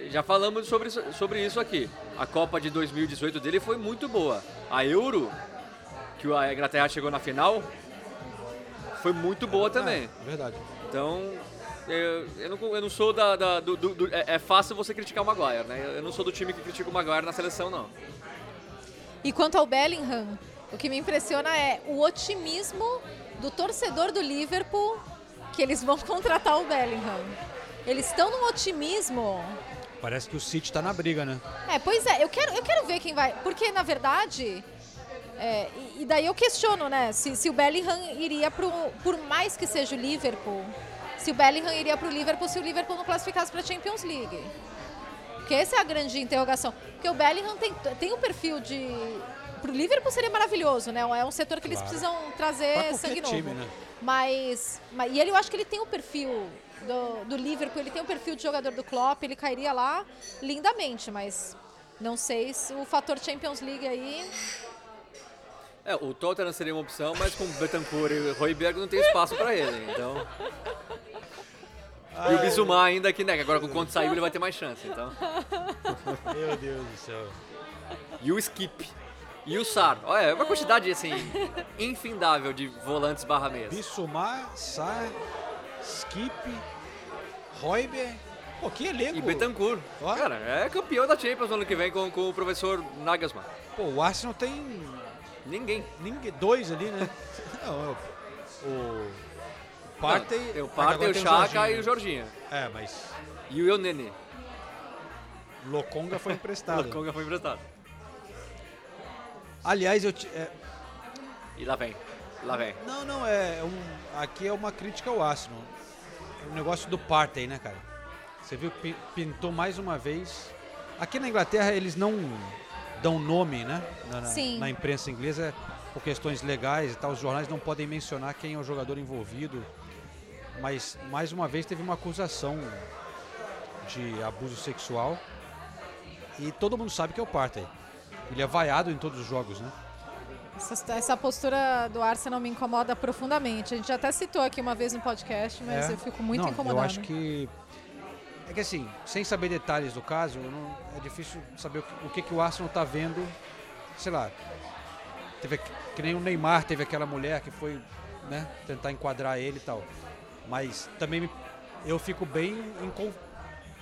Speaker 2: já falamos sobre isso, sobre isso aqui. a Copa de 2018 dele foi muito boa. A Euro, que a Inglaterra chegou na final, foi muito boa também.
Speaker 5: É, verdade.
Speaker 2: Então, eu, eu não, eu não sou da. da- do, do- do- é, é fácil você criticar o Maguire, né? Eu não sou do time que critica o Maguire na seleção, não.
Speaker 6: E quanto ao Bellingham, o que me impressiona é o otimismo do torcedor do Liverpool que eles vão [laughs] contratar o Bellingham. Eles estão num otimismo.
Speaker 5: Parece que o City tá na briga, né?
Speaker 6: É, pois é, eu quero, eu quero ver quem vai. Porque, na verdade. é, e, daí eu questiono, né? Se, se o Bellingham iria pro. Por mais que seja o Liverpool, se o Bellingham iria pro Liverpool se o Liverpool não classificasse pra Champions League. Porque essa é a grande interrogação. Porque o Bellingham tem, tem um perfil de. Pro Liverpool seria maravilhoso, né? É um setor que eles
Speaker 5: Claro.
Speaker 6: precisam trazer sangue novo.
Speaker 5: time, né?
Speaker 6: Mas, mas. E ele, eu acho que ele tem o perfil do, do Liverpool, ele tem o perfil de jogador do Klopp, ele cairia lá lindamente, mas não sei se o fator Champions League aí.
Speaker 2: É, o Tottenham seria uma opção, mas com Betancourt e Royberg não tem espaço pra ele, então. E o Bizumar ainda que, né? que Agora com o Conte saiu ele vai ter mais chance, então.
Speaker 5: Meu Deus do céu.
Speaker 2: E o Skip. E o Sar. Olha, é uma quantidade, assim, infindável de volantes barra mesa.
Speaker 5: Bissumar, Sar, Skip, Royber. Pô, que elenco.
Speaker 2: E Betancourt.
Speaker 5: Ó.
Speaker 2: Cara, é campeão da Champions no ano que vem com, com o professor Nagelsmann.
Speaker 5: Pô, o Arsenal tem
Speaker 2: Ninguém.
Speaker 5: ninguém, dois ali, né? [laughs] Não, o, o Partey.
Speaker 2: Não, tem o
Speaker 5: mas
Speaker 2: Partey, o Chaka e o Jorginho.
Speaker 5: É, mas
Speaker 2: E o Eunene.
Speaker 5: Lokonga foi emprestado. [laughs]
Speaker 2: Conga foi emprestado.
Speaker 5: Aliás, eu te- é,
Speaker 2: E lá vem. Lá vem.
Speaker 5: não, não é um, aqui é uma crítica ao Arsenal. O negócio do Partey, né, cara? Você viu pi- pintou mais uma vez. Aqui na Inglaterra eles não dão nome, né? Na, na-
Speaker 6: Sim.
Speaker 5: na imprensa inglesa por questões legais e tal, os jornais não podem mencionar quem é o jogador envolvido. Mas mais uma vez teve uma acusação de abuso sexual e todo mundo sabe que é o Partey. Ele é vaiado em todos os jogos, né?
Speaker 6: Essa, essa postura do Arsenal me incomoda profundamente. A gente até citou aqui uma vez no podcast, mas
Speaker 5: É.
Speaker 6: eu fico muito
Speaker 5: não,
Speaker 6: incomodada.
Speaker 5: Eu acho que. É que assim, sem saber detalhes do caso, não- é difícil saber o que, o que, que o Arsenal tá vendo. Sei lá. Teve, que nem o Neymar teve aquela mulher que foi né, tentar enquadrar ele e tal. Mas também me- eu fico bem. incon-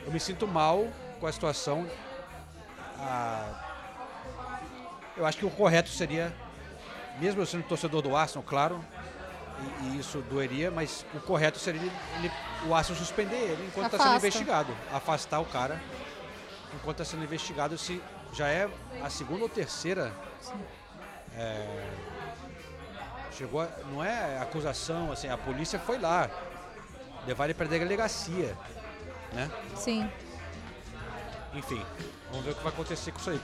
Speaker 5: eu me sinto mal com a situação. Ah, eu acho que o correto seria, mesmo eu sendo torcedor do Arsenal, claro, e, e isso doeria, mas o correto seria ele, ele- o Arsenal suspender ele enquanto está sendo investigado. Afastar o cara enquanto está sendo investigado se já é a segunda ou terceira. é, chegou, a- não é acusação, assim, a polícia foi lá levar ele para a delegacia, né?
Speaker 6: Sim.
Speaker 5: Enfim, vamos ver o que vai acontecer com isso aí.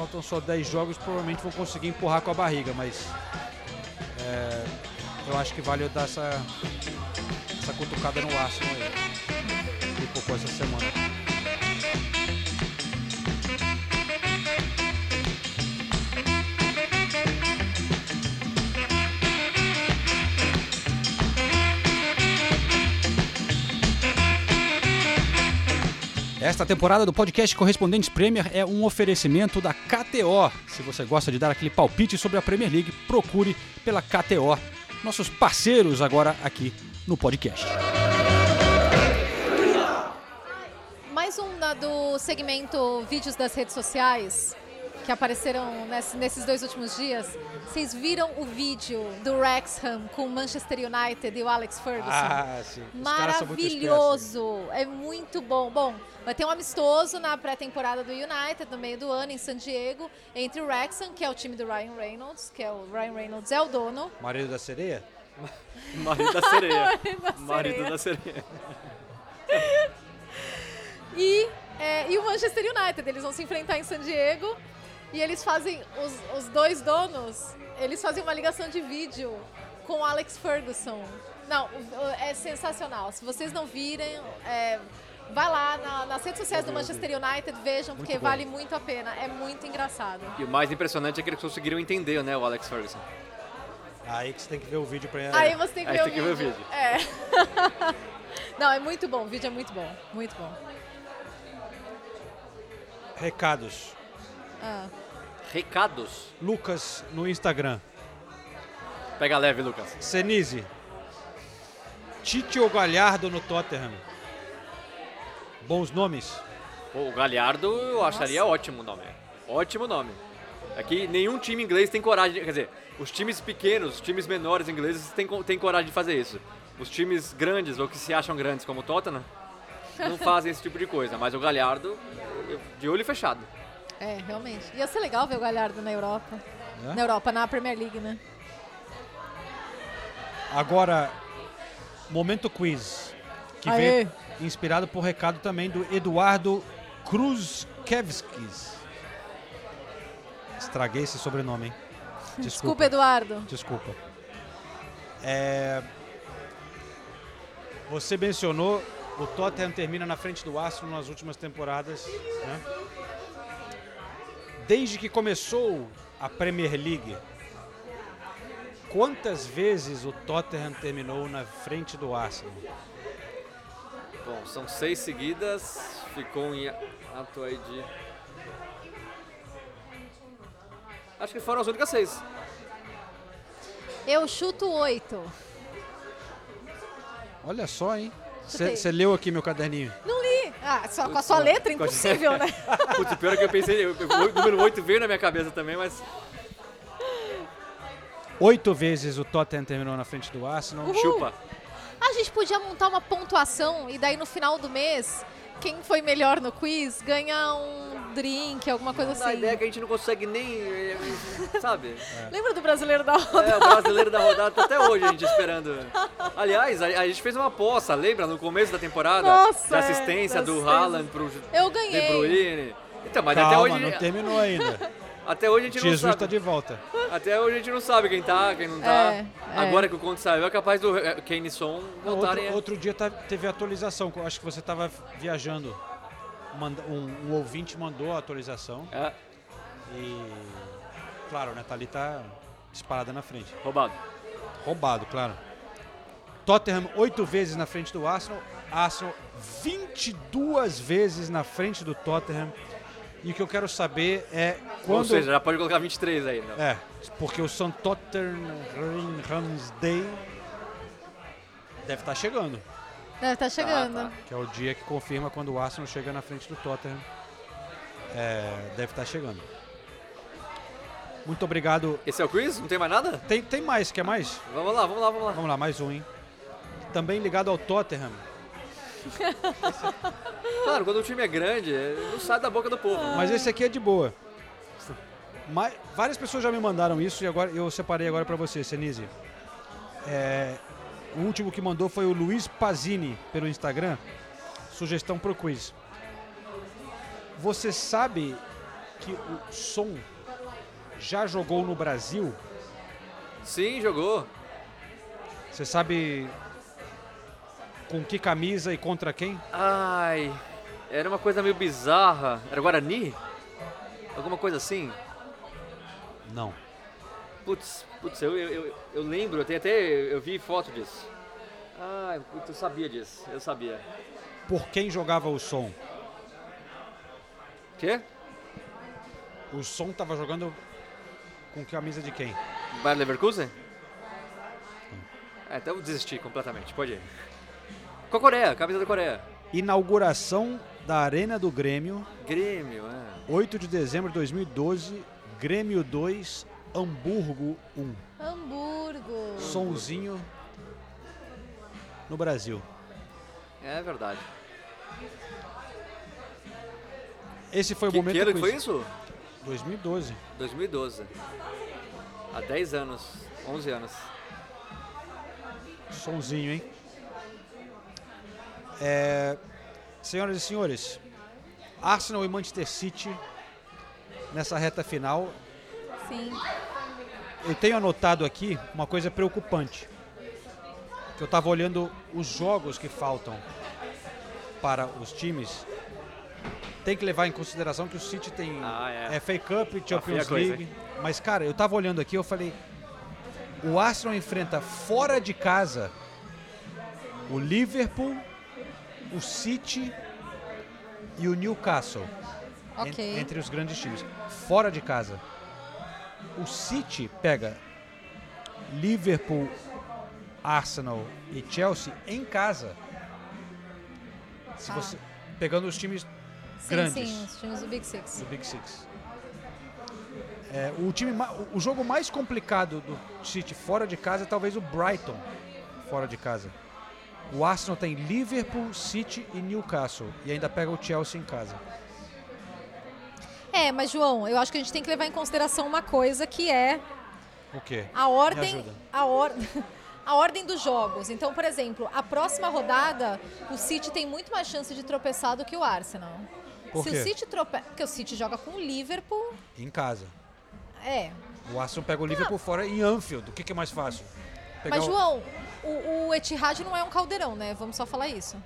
Speaker 5: Faltam só 10 jogos, provavelmente vão conseguir empurrar com a barriga, mas é, eu acho que vale eu dar essa, essa cutucada no Arsenal aí. Que pouco essa semana. Esta temporada do podcast Correspondentes Premier é um oferecimento da KTO. Se você gosta de dar aquele palpite sobre a Premier League, procure pela KTO. Nossos parceiros agora aqui no podcast.
Speaker 6: Mais um da- do segmento vídeos das redes sociais que apareceram ness- nesses dois últimos dias. Vocês viram o vídeo do Wrexham com o Manchester United e o Alex Ferguson?
Speaker 5: Ah, sim. Os caras são muito espertos.
Speaker 6: Maravilhoso! É muito bom. Bom, vai ter um amistoso na pré-temporada do United, no meio do ano, em San Diego, entre o Wrexham, que é o time do Ryan Reynolds, que é o Ryan Reynolds é o dono,
Speaker 5: Marido da sereia? [laughs]
Speaker 2: Marido da sereia. [laughs]
Speaker 6: Marido da
Speaker 2: Marido
Speaker 6: sereia.
Speaker 2: da sereia. [laughs]
Speaker 6: e, é, e o Manchester United. Eles vão se enfrentar em San Diego e eles fazem, os, os dois donos, eles fazem uma ligação de vídeo com o Alex Ferguson. Não, é sensacional. Se vocês não virem, é, vai lá na- nas redes sociais do Manchester United, vejam, porque
Speaker 5: bom.
Speaker 6: vale muito a pena. É muito engraçado.
Speaker 2: E o mais impressionante é que eles conseguiram entender, né, o Alex Ferguson.
Speaker 5: Aí que você tem que ver o vídeo pra
Speaker 6: Aí você tem que,
Speaker 2: Aí
Speaker 6: ver,
Speaker 2: tem
Speaker 6: o
Speaker 2: que ver o
Speaker 6: vídeo.
Speaker 2: vídeo.
Speaker 6: É. [laughs] Não, é muito bom. O vídeo é muito bom. Muito bom.
Speaker 5: Recados.
Speaker 6: Ah.
Speaker 2: Recados.
Speaker 5: Lucas no Instagram.
Speaker 2: Pega leve, Lucas.
Speaker 5: Senise. Tite ou Galhardo no Tottenham? Bons nomes?
Speaker 2: Pô, O Galhardo eu acharia ótimo nome. Ótimo nome. Aqui nenhum time inglês tem coragem, de, quer dizer, os times pequenos, os times menores ingleses têm, têm coragem de fazer isso. Os times grandes ou que se acham grandes como o Tottenham não [laughs] fazem esse tipo de coisa, mas o Galhardo de olho fechado.
Speaker 6: É, realmente. Ia ser legal ver o Galhardo na Europa.
Speaker 5: É?
Speaker 6: Na Europa, na Premier League, né?
Speaker 5: Agora, momento quiz. Que
Speaker 6: Aê.
Speaker 5: veio inspirado por recado também do Eduardo Kruzkevskis. Estraguei esse sobrenome, hein? [laughs]
Speaker 6: Desculpa,
Speaker 5: Desculpa.
Speaker 6: Eduardo.
Speaker 5: Desculpa. É, Você mencionou o Tottenham termina na frente do Arsenal nas últimas temporadas. né? Desde que começou a Premier League, quantas vezes o Tottenham terminou na frente do Arsenal?
Speaker 2: Bom, são seis seguidas, ficou em ato aí de... Acho que foram as únicas seis.
Speaker 6: Eu chuto oito.
Speaker 5: Olha só, hein? Você leu aqui meu caderninho.
Speaker 6: Não li. Ah, só com a sua letra, impossível, [laughs] né?
Speaker 2: Putz, pior é que eu pensei, o número 8 veio na minha cabeça também, mas
Speaker 5: Oito vezes o Tottenham terminou na frente do Arsenal.
Speaker 6: Uhul.
Speaker 2: chupa.
Speaker 6: A gente podia montar uma pontuação e daí no final do mês, quem foi melhor no quiz ganha um drink, alguma coisa
Speaker 2: Dá a
Speaker 6: assim.
Speaker 2: ideia que a gente não consegue nem, eh, sabe?
Speaker 6: Lembra do brasileiro da roda?
Speaker 2: É, o brasileiro da rodada tá até hoje a gente esperando. Aliás, a, a gente fez uma aposta, lembra? No começo da temporada?
Speaker 6: Nossa,
Speaker 2: da assistência
Speaker 6: é, da
Speaker 2: do. Haaland pro
Speaker 6: Eu
Speaker 2: De
Speaker 6: ganhei.
Speaker 2: Bruyne. Então, mas até
Speaker 5: Calma,
Speaker 2: hoje,
Speaker 5: não terminou ainda.
Speaker 2: Até hoje a gente
Speaker 5: Jesus
Speaker 2: não
Speaker 5: está
Speaker 2: sabe.
Speaker 5: de volta.
Speaker 2: Até hoje a gente não sabe quem tá, quem não tá.
Speaker 6: É, é.
Speaker 2: Agora que o conto saiu, é capaz do eh, Kane e Son
Speaker 5: Não,
Speaker 2: voltarem.
Speaker 5: outro, outro dia tá- teve atualização. eu Acho que você estava viajando. Um, um ouvinte mandou a atualização.
Speaker 2: É,
Speaker 5: E. Claro, né? Tá ali, tá disparada na frente.
Speaker 2: roubado.
Speaker 5: Roubado, claro. Tottenham oito vezes na frente do Arsenal. Arsenal 22 vezes na frente do Tottenham. E o que eu quero saber é quando.
Speaker 2: Ou seja, já pode colocar 23 aí. Né?
Speaker 5: É, porque o. Tottenham Ramsday deve estar chegando.
Speaker 6: Deve estar chegando.
Speaker 2: tá.
Speaker 5: Que é o dia que confirma quando o Arsenal chega na frente do Tottenham. É, deve estar chegando. Muito obrigado.
Speaker 2: Esse é o quiz? Não tem mais nada?
Speaker 5: Tem, tem mais, quer mais?
Speaker 2: Vamos lá, vamos lá, vamos lá.
Speaker 5: Vamos lá, mais um, hein? Também ligado ao Tottenham. [laughs]
Speaker 2: Claro, quando o time é grande, eh, não sai da boca do povo.
Speaker 5: Mas esse aqui é de boa. Ma- várias pessoas já me mandaram isso e agora eu separei agora pra você, Senise. É, o último que mandou foi o Luiz Pazini pelo Instagram. Sugestão pro quiz. Você sabe que o Som já jogou no Brasil?
Speaker 2: Sim, jogou.
Speaker 5: Você sabe com que camisa e contra quem?
Speaker 2: Ai, era uma coisa meio bizarra. Era Guarani? Alguma coisa assim?
Speaker 5: Não.
Speaker 2: Putz, putz, eu, eu, eu, eu lembro, eu, tenho até, eu vi foto disso. Ai, putz, eu sabia disso, eu sabia.
Speaker 5: Por quem jogava o Som?
Speaker 2: Quê?
Speaker 5: O Som tava jogando com camisa de quem?
Speaker 2: Bayer Leverkusen? É, então eu desisti completamente, pode ir. Com a Coreia, camisa da Coreia.
Speaker 5: Inauguração da Arena do Grêmio,
Speaker 2: Grêmio, é.
Speaker 5: 8 de dezembro de 2012, Grêmio 2, Hamburgo 1.
Speaker 6: Hamburgo.
Speaker 5: Sonzinho no Brasil.
Speaker 2: É verdade.
Speaker 5: Esse foi o
Speaker 2: Que,
Speaker 5: momento
Speaker 2: que ano que foi isso?
Speaker 5: 2012.
Speaker 2: 2012. Há 10 anos, 11 anos.
Speaker 5: Sonzinho, hein? É, senhoras e senhores, Arsenal e Manchester City nessa reta final.
Speaker 6: Sim.
Speaker 5: Eu tenho anotado aqui uma coisa preocupante. Que eu estava olhando os jogos que faltam para os times. Tem que levar em consideração que o City tem
Speaker 2: Ah, é.
Speaker 5: FA Cup, Champions
Speaker 2: feia coisa,
Speaker 5: League. Mas, cara, eu tava olhando aqui eu falei. O Arsenal enfrenta fora de casa o Liverpool, o City e o Newcastle. en-
Speaker 6: Ok.
Speaker 5: entre os grandes times. Fora de casa, o City pega Liverpool, Arsenal e Chelsea em casa. Se
Speaker 6: Tá.
Speaker 5: você pegando os times
Speaker 6: Sim,
Speaker 5: grandes
Speaker 6: sim, os times do Big Six.
Speaker 5: do Big Six. É, o, time, o jogo mais complicado do City fora de casa é talvez o Brighton fora de casa. O Arsenal tem Liverpool, City e Newcastle e ainda pega o Chelsea em casa.
Speaker 6: É, mas João, eu acho que a gente tem que levar em consideração uma coisa que é
Speaker 5: O quê?
Speaker 6: a ordem, a, or, [laughs] a ordem dos jogos. Então, por exemplo, a próxima rodada, o City tem muito mais chance de tropeçar do que o Arsenal.
Speaker 5: Por
Speaker 6: Se
Speaker 5: quê?
Speaker 6: o City tropeça, porque o City joga com o Liverpool,
Speaker 5: Em casa.
Speaker 6: é.
Speaker 5: O Arsenal pega o Liverpool fora em Anfield. O que, que é mais fácil? Pegar
Speaker 6: Mas João, o, o Etihad não é um caldeirão, né? Vamos só falar isso.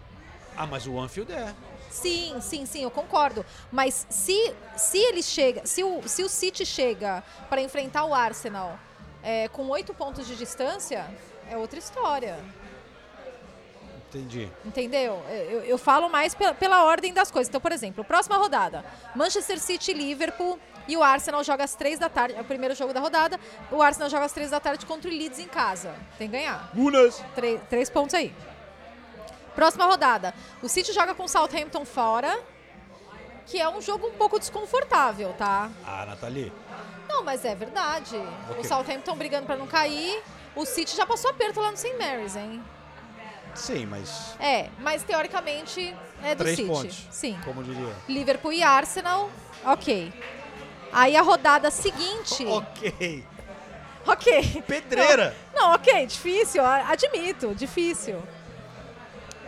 Speaker 5: Ah, mas o Anfield é.
Speaker 6: Sim, sim, sim, eu concordo. Mas se, se ele chega, se o, se o City chega para enfrentar o Arsenal é, com oito pontos de distância, é outra história.
Speaker 5: Entendi.
Speaker 6: Entendeu? Eu, eu falo mais pela, pela ordem das coisas. Então, por exemplo, próxima rodada: Manchester City Liverpool. E o Arsenal joga às três da tarde. É o primeiro jogo da rodada. O Arsenal joga às três da tarde contra o Leeds em casa. Tem que ganhar.
Speaker 5: Gunas!
Speaker 6: Três, três pontos aí. Próxima rodada. O City joga com o Southampton fora. Que é um jogo um pouco desconfortável, tá?
Speaker 5: Ah, Nathalie.
Speaker 6: Não, mas é verdade.
Speaker 5: Ok.
Speaker 6: O Southampton brigando pra não cair. O City já passou aperto lá no St. Mary's, hein?
Speaker 5: Sim, mas.
Speaker 6: É, mas teoricamente é do
Speaker 5: Três
Speaker 6: City.
Speaker 5: pontos.
Speaker 6: Sim.
Speaker 5: Como diria.
Speaker 6: Liverpool e Arsenal, ok. Aí a rodada seguinte. [laughs]
Speaker 5: Ok.
Speaker 6: Ok.
Speaker 5: Pedreira!
Speaker 6: Não, ok, difícil, admito, difícil.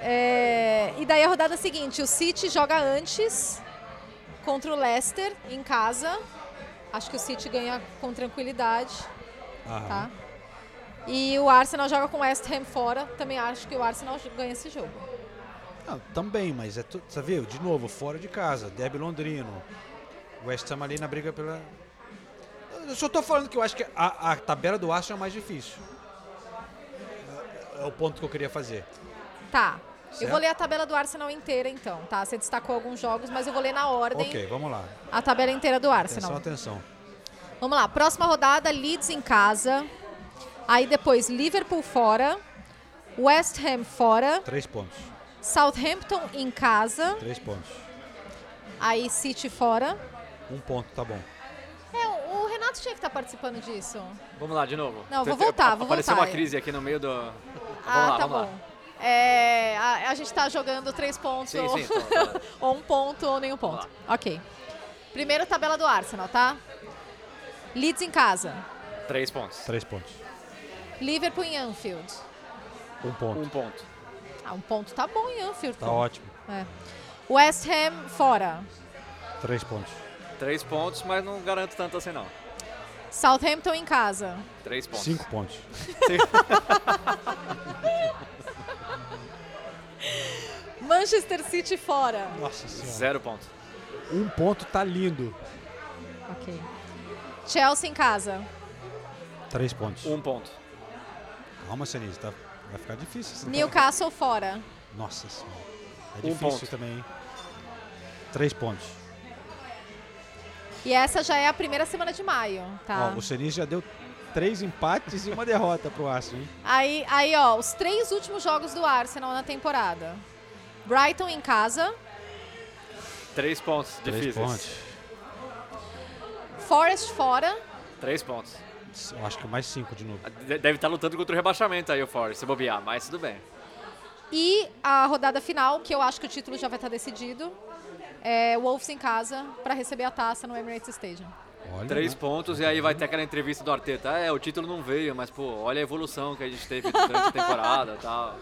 Speaker 6: É, e daí a rodada seguinte, o City joga antes contra o Leicester em casa. Acho que o City ganha com tranquilidade,
Speaker 5: Aham.
Speaker 6: tá? E o Arsenal joga com o West Ham fora. Também acho que o Arsenal ganha esse jogo.
Speaker 5: Não, também, mas é tu, você viu? De novo, fora de casa. Derby Londrino. West Ham ali na briga pela. Eu só tô falando que eu acho que a, a tabela do Arsenal é mais difícil. É, é o ponto que eu queria fazer.
Speaker 6: Tá. Eu
Speaker 5: Certo.
Speaker 6: vou ler a tabela do Arsenal inteira então, tá? Você destacou alguns jogos, mas eu vou ler na ordem
Speaker 5: Ok, vamos lá.
Speaker 6: a tabela inteira do Arsenal.
Speaker 5: Atenção, atenção.
Speaker 6: Vamos lá, próxima rodada, Leeds em casa. Aí depois Liverpool fora, West Ham fora,
Speaker 5: Três pontos.
Speaker 6: Southampton em casa,
Speaker 5: Três pontos.
Speaker 6: aí City fora.
Speaker 5: Um ponto, tá bom.
Speaker 6: É, o Renato tinha que estar participando disso.
Speaker 2: Vamos lá, de novo.
Speaker 6: Não, vou voltar, vou
Speaker 2: Apareceu
Speaker 6: voltar.
Speaker 2: uma crise aqui no meio do... Vamos
Speaker 6: ah,
Speaker 2: lá,
Speaker 6: tá
Speaker 2: vamos
Speaker 6: bom.
Speaker 2: lá.
Speaker 6: É, a, a gente tá jogando três pontos,
Speaker 2: Sim,
Speaker 6: ou,
Speaker 2: sim, tô- tô- [laughs]
Speaker 6: ou um ponto, ou nenhum ponto. Ok. Primeiro tabela do Arsenal, tá? Leeds em casa,
Speaker 2: Três pontos.
Speaker 5: Três pontos.
Speaker 6: Liverpool em Anfield.
Speaker 5: Um ponto.
Speaker 2: Um ponto.
Speaker 6: Ah, um ponto tá bom em Anfield.
Speaker 5: Tá ótimo.
Speaker 6: É. West Ham fora.
Speaker 5: Três pontos.
Speaker 2: Três pontos, mas não garanto tanto assim não.
Speaker 6: Southampton em casa.
Speaker 2: Três pontos.
Speaker 5: Cinco pontos. [laughs]
Speaker 6: Manchester City fora.
Speaker 5: Nossa senhora.
Speaker 2: Zero ponto.
Speaker 5: Um ponto tá lindo.
Speaker 6: Ok. Chelsea em casa.
Speaker 5: Três pontos.
Speaker 2: Um ponto.
Speaker 5: Calma, Senise, tá? vai ficar difícil.
Speaker 6: Newcastle fora.
Speaker 5: tabela. Nossa senhora. É
Speaker 2: Um
Speaker 5: difícil
Speaker 2: ponto.
Speaker 5: também, hein? Três pontos.
Speaker 6: E essa já é a primeira semana de maio, tá?
Speaker 5: Ó, o Senise já deu três empates e uma [laughs] derrota pro Arsenal, hein?
Speaker 6: Aí, aí, ó, os três últimos jogos do Arsenal na temporada. Brighton em casa.
Speaker 2: Três pontos
Speaker 5: Três
Speaker 2: difíceis.
Speaker 5: pontos.
Speaker 6: Forest fora.
Speaker 2: Três pontos.
Speaker 5: Eu acho que mais cinco de novo.
Speaker 2: De- Deve estar lutando contra o rebaixamento aí, o Forest, se bobear, mas tudo bem.
Speaker 6: E a rodada final, que eu acho que o título já vai estar decidido. É Wolves em casa para receber a taça no Emirates Stadium.
Speaker 5: Olha,
Speaker 2: Três
Speaker 5: né?
Speaker 2: pontos e aí vai ter aquela entrevista do Arteta. É, o título não veio, mas pô, olha a evolução que a gente teve durante a temporada e tal.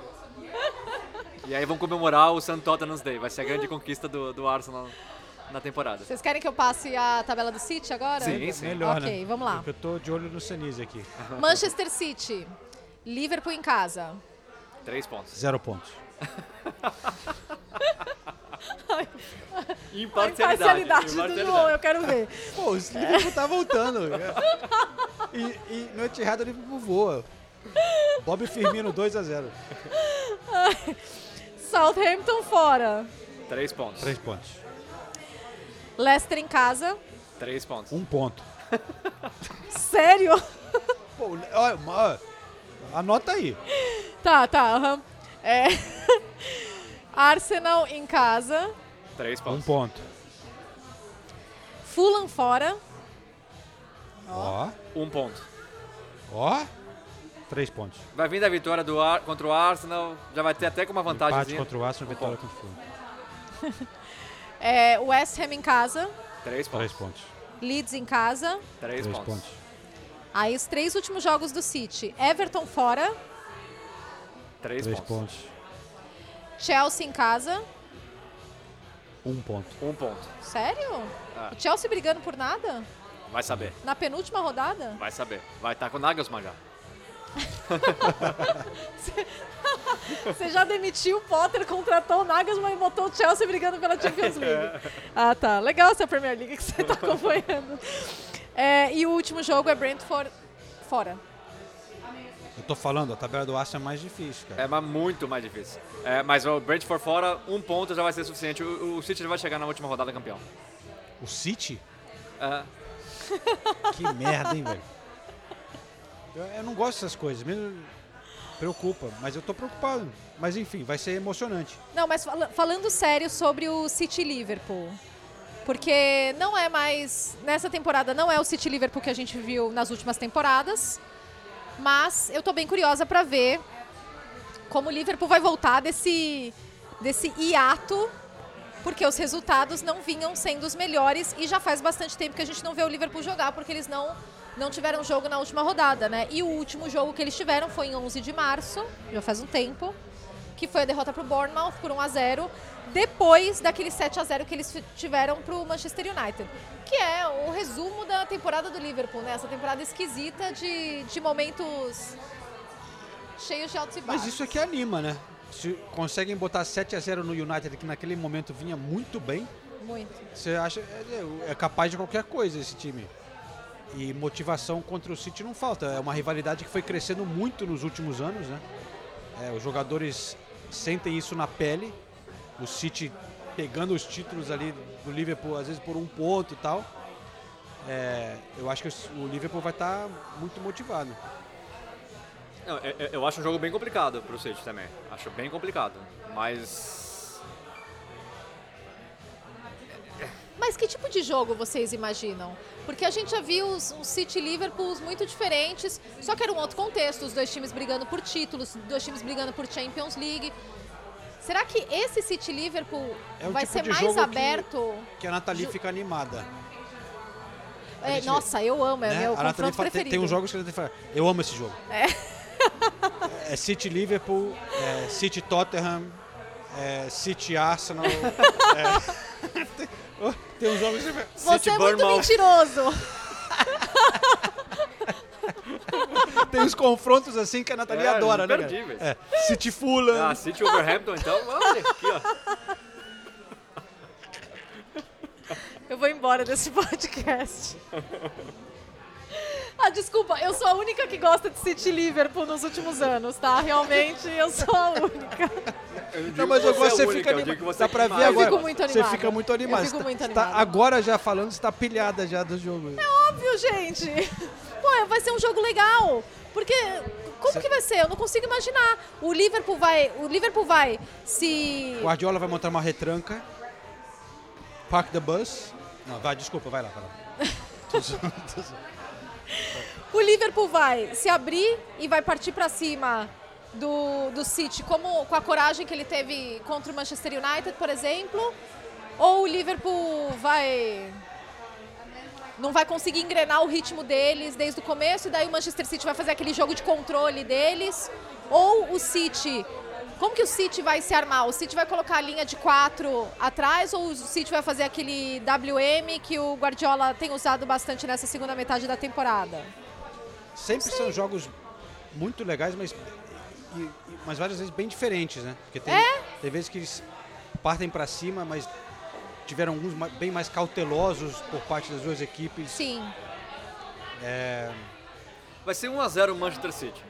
Speaker 2: E aí vão comemorar o St. Tottenham's Day. Vai ser a grande conquista do, do Arsenal na temporada.
Speaker 6: Vocês querem que eu passe a tabela do City agora?
Speaker 2: Sim, sim.
Speaker 5: Melhor,
Speaker 6: Ok,
Speaker 5: né?
Speaker 6: vamos lá.
Speaker 5: Porque eu tô de olho no Senise aqui.
Speaker 6: Manchester City. Liverpool em casa.
Speaker 2: Três pontos.
Speaker 5: Zero pontos.
Speaker 2: Imparcialidade.
Speaker 6: eu quero ver.
Speaker 5: Pô, o Liverpool tá voltando. e, e no Etihad o Liverpool voa. Bob Firmino 2 a 0
Speaker 6: Southampton fora.
Speaker 2: Três pontos.
Speaker 5: Três pontos.
Speaker 6: Leicester em casa.
Speaker 2: Três pontos.
Speaker 5: Um ponto. [laughs]
Speaker 6: Sério?
Speaker 5: Pô, olha, ó, anota aí.
Speaker 6: Tá, tá. aham. É. [laughs] Arsenal em casa.
Speaker 2: Três
Speaker 5: Um
Speaker 2: pontos.
Speaker 5: ponto.
Speaker 6: Fulham fora.
Speaker 5: Ó,
Speaker 2: Um ponto.
Speaker 5: ó. Três pontos.
Speaker 2: Vai vir da vitória do Ar contra o Arsenal, já vai ter até com uma
Speaker 5: Empate
Speaker 2: vantagem.
Speaker 5: contra o Arsenal,
Speaker 2: Um
Speaker 5: vitória
Speaker 2: ponto.
Speaker 5: contra o Fulham. [laughs]
Speaker 6: É, West Ham em casa.
Speaker 2: Três pontos.
Speaker 5: Três pontos.
Speaker 6: Leeds em casa.
Speaker 2: Três,
Speaker 5: Três
Speaker 2: pontos.
Speaker 5: pontos.
Speaker 6: Aí os três últimos jogos do City. Everton fora.
Speaker 2: Três,
Speaker 5: Três
Speaker 2: pontos.
Speaker 5: pontos.
Speaker 6: Chelsea em casa.
Speaker 5: Um ponto.
Speaker 2: Um ponto.
Speaker 6: Sério?
Speaker 2: Ah.
Speaker 6: O Chelsea brigando por nada?
Speaker 2: Vai saber.
Speaker 6: Na penúltima rodada?
Speaker 2: Vai saber. Vai estar com o Nagelsmann já. [laughs]
Speaker 6: Você já demitiu o Potter, contratou o Nagelsmann e botou o Chelsea brigando pela Champions [laughs] League. Ah, tá. Legal essa Premier League que você tá [laughs] acompanhando. É, e o último jogo é Brentford fora.
Speaker 5: Eu tô falando, a tabela do Arsenal é mais difícil, cara.
Speaker 2: É mas muito mais difícil. É, mas o Brentford fora, um ponto já vai ser suficiente. O, o City já vai chegar na última rodada campeão.
Speaker 5: O City?
Speaker 2: É,
Speaker 5: Que merda, hein, velho? Eu, eu não gosto dessas coisas, mesmo preocupa, mas eu tô preocupado. Mas enfim, vai ser emocionante.
Speaker 6: Não, mas fala- falando sério sobre o City Liverpool. Porque não é mais. Nessa temporada não é o City Liverpool que a gente viu nas últimas temporadas. Mas eu tô bem curiosa pra ver como o Liverpool vai voltar desse, desse hiato. Porque os resultados não vinham sendo os melhores e já faz bastante tempo que a gente não vê o Liverpool jogar, porque eles não, não tiveram jogo na última rodada, né? E o último jogo que eles tiveram foi em 11 de março, já faz um tempo que foi a derrota para o Bournemouth por 1 a 0 depois daquele 7 a 0 que eles tiveram para o Manchester United, que é o resumo da temporada do Liverpool, né? Essa temporada esquisita de, de momentos cheios de altos e baixos.
Speaker 5: Mas isso aqui anima, né? Se conseguem botar 7 a 0 no United, que naquele momento vinha muito bem,
Speaker 6: Muito.
Speaker 5: você acha é, é capaz de qualquer coisa esse time. E motivação contra o City não falta. É uma rivalidade que foi crescendo muito nos últimos anos, né? É, os jogadores sentem isso na pele. O City pegando os títulos ali do Liverpool, às vezes por um ponto e tal. É, eu acho que o Liverpool vai estar muito motivado.
Speaker 2: Eu, eu- eu acho um jogo bem complicado pro City também. Acho bem complicado. Mas.
Speaker 6: Mas que tipo de jogo vocês imaginam? Porque a gente já viu os, os City e Liverpool muito diferentes, só que era um outro contexto, os dois times brigando por títulos, os dois times brigando por Champions League. Será que esse City Liverpool
Speaker 5: É
Speaker 6: vai
Speaker 5: tipo
Speaker 6: ser mais
Speaker 5: jogo que-
Speaker 6: aberto?
Speaker 5: Que a Nathalie
Speaker 6: Ju-
Speaker 5: fica animada.
Speaker 6: É,
Speaker 5: gente-
Speaker 6: nossa, eu amo, é
Speaker 5: né?
Speaker 6: meu
Speaker 5: A Nathalie
Speaker 6: confronto
Speaker 5: tem,
Speaker 6: preferido.
Speaker 5: tem uns jogos que a Nathalie fala, eu amo esse jogo. É, [laughs] City Liverpool, é City Tottenham, é City Arsenal. [laughs] tem, uns jogos que você
Speaker 2: City
Speaker 6: é muito
Speaker 2: Bournemouth.
Speaker 6: mentiroso. [laughs]
Speaker 5: Tem uns confrontos assim que a Nathalie
Speaker 2: É,
Speaker 5: adora, né? cara?
Speaker 2: imperdíveis.
Speaker 5: É, City Fulham.
Speaker 2: Ah, City Wolverhampton, então, olha aqui, ó.
Speaker 6: Eu vou embora desse podcast. [laughs] Ah, desculpa, eu sou a única que gosta de City Liverpool nos últimos anos, tá? Realmente, eu sou a única.
Speaker 2: Eu não
Speaker 5: mas eu gosto,
Speaker 2: é
Speaker 5: você
Speaker 2: a única,
Speaker 5: fica animado.
Speaker 2: você
Speaker 5: Dá
Speaker 2: é
Speaker 5: pra ver agora.
Speaker 6: fico muito
Speaker 5: Você fica muito animado.
Speaker 6: Eu fico muito
Speaker 5: tá- tá- agora já falando, você tá pilhada já do jogo.
Speaker 6: Óbvio, gente. Pô, vai ser um jogo legal. Porque como que vai ser? Eu não consigo imaginar. O Liverpool vai, o Liverpool vai se
Speaker 5: O Guardiola vai montar uma retranca. Park the bus. Não, vai, desculpa, vai lá. Vai lá. [laughs] Tô zoando, tô zoando.
Speaker 6: O Liverpool vai se abrir e vai partir pra cima do, do City, como com a coragem que ele teve contra o Manchester United, por exemplo, ou o Liverpool vai não vai conseguir engrenar o ritmo deles desde o começo e daí o Manchester City vai fazer aquele jogo de controle deles, ou o City como que o City vai se armar? O City vai colocar a linha de quatro atrás ou o City vai fazer aquele WM que o Guardiola tem usado bastante nessa segunda metade da temporada?
Speaker 5: Sempre são jogos muito legais, mas, e- e- mas várias vezes bem diferentes, né? Porque tem,
Speaker 6: É?
Speaker 5: tem vezes que eles partem pra cima, mas tiveram alguns bem mais cautelosos por parte das duas equipes.
Speaker 6: Sim.
Speaker 5: É,
Speaker 2: Vai ser 1x0 o Manchester City.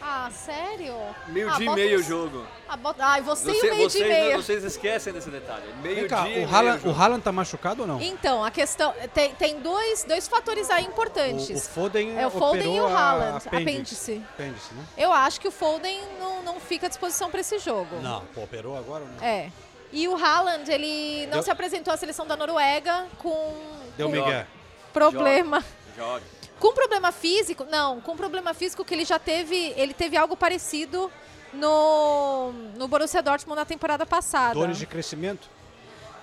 Speaker 6: Ah, sério?
Speaker 2: Meio
Speaker 6: ah,
Speaker 2: dia e meio o jogo.
Speaker 6: Ah, bota... Ai, você, e
Speaker 2: Você-
Speaker 6: o meio
Speaker 2: vocês,
Speaker 6: dia e meio.
Speaker 2: vocês esquecem desse detalhe. Meio
Speaker 5: Vem cá,
Speaker 2: dia e
Speaker 5: o
Speaker 2: meio
Speaker 5: Haaland, o Haaland tá machucado ou não?
Speaker 6: Então, a questão. Tem, tem dois, dois fatores aí
Speaker 5: O, o
Speaker 6: importantes.
Speaker 5: Foden
Speaker 6: É o Foden
Speaker 5: operou
Speaker 6: e o
Speaker 5: a
Speaker 6: Haaland,
Speaker 5: apêndice.
Speaker 6: apêndice.
Speaker 5: Apêndice, né?
Speaker 6: Eu acho que o Foden não, não fica à disposição para esse jogo.
Speaker 5: Não, pô, operou agora ou não?
Speaker 6: É. E o Haaland, ele não
Speaker 5: Deu-
Speaker 6: se apresentou à seleção da Noruega com,
Speaker 5: Deu
Speaker 6: com
Speaker 5: Miguel.
Speaker 6: problema.
Speaker 2: Joga.
Speaker 6: Com problema físico, não, com problema físico que ele já teve, ele teve algo parecido no, no Borussia Dortmund na temporada passada.
Speaker 5: Dores de crescimento?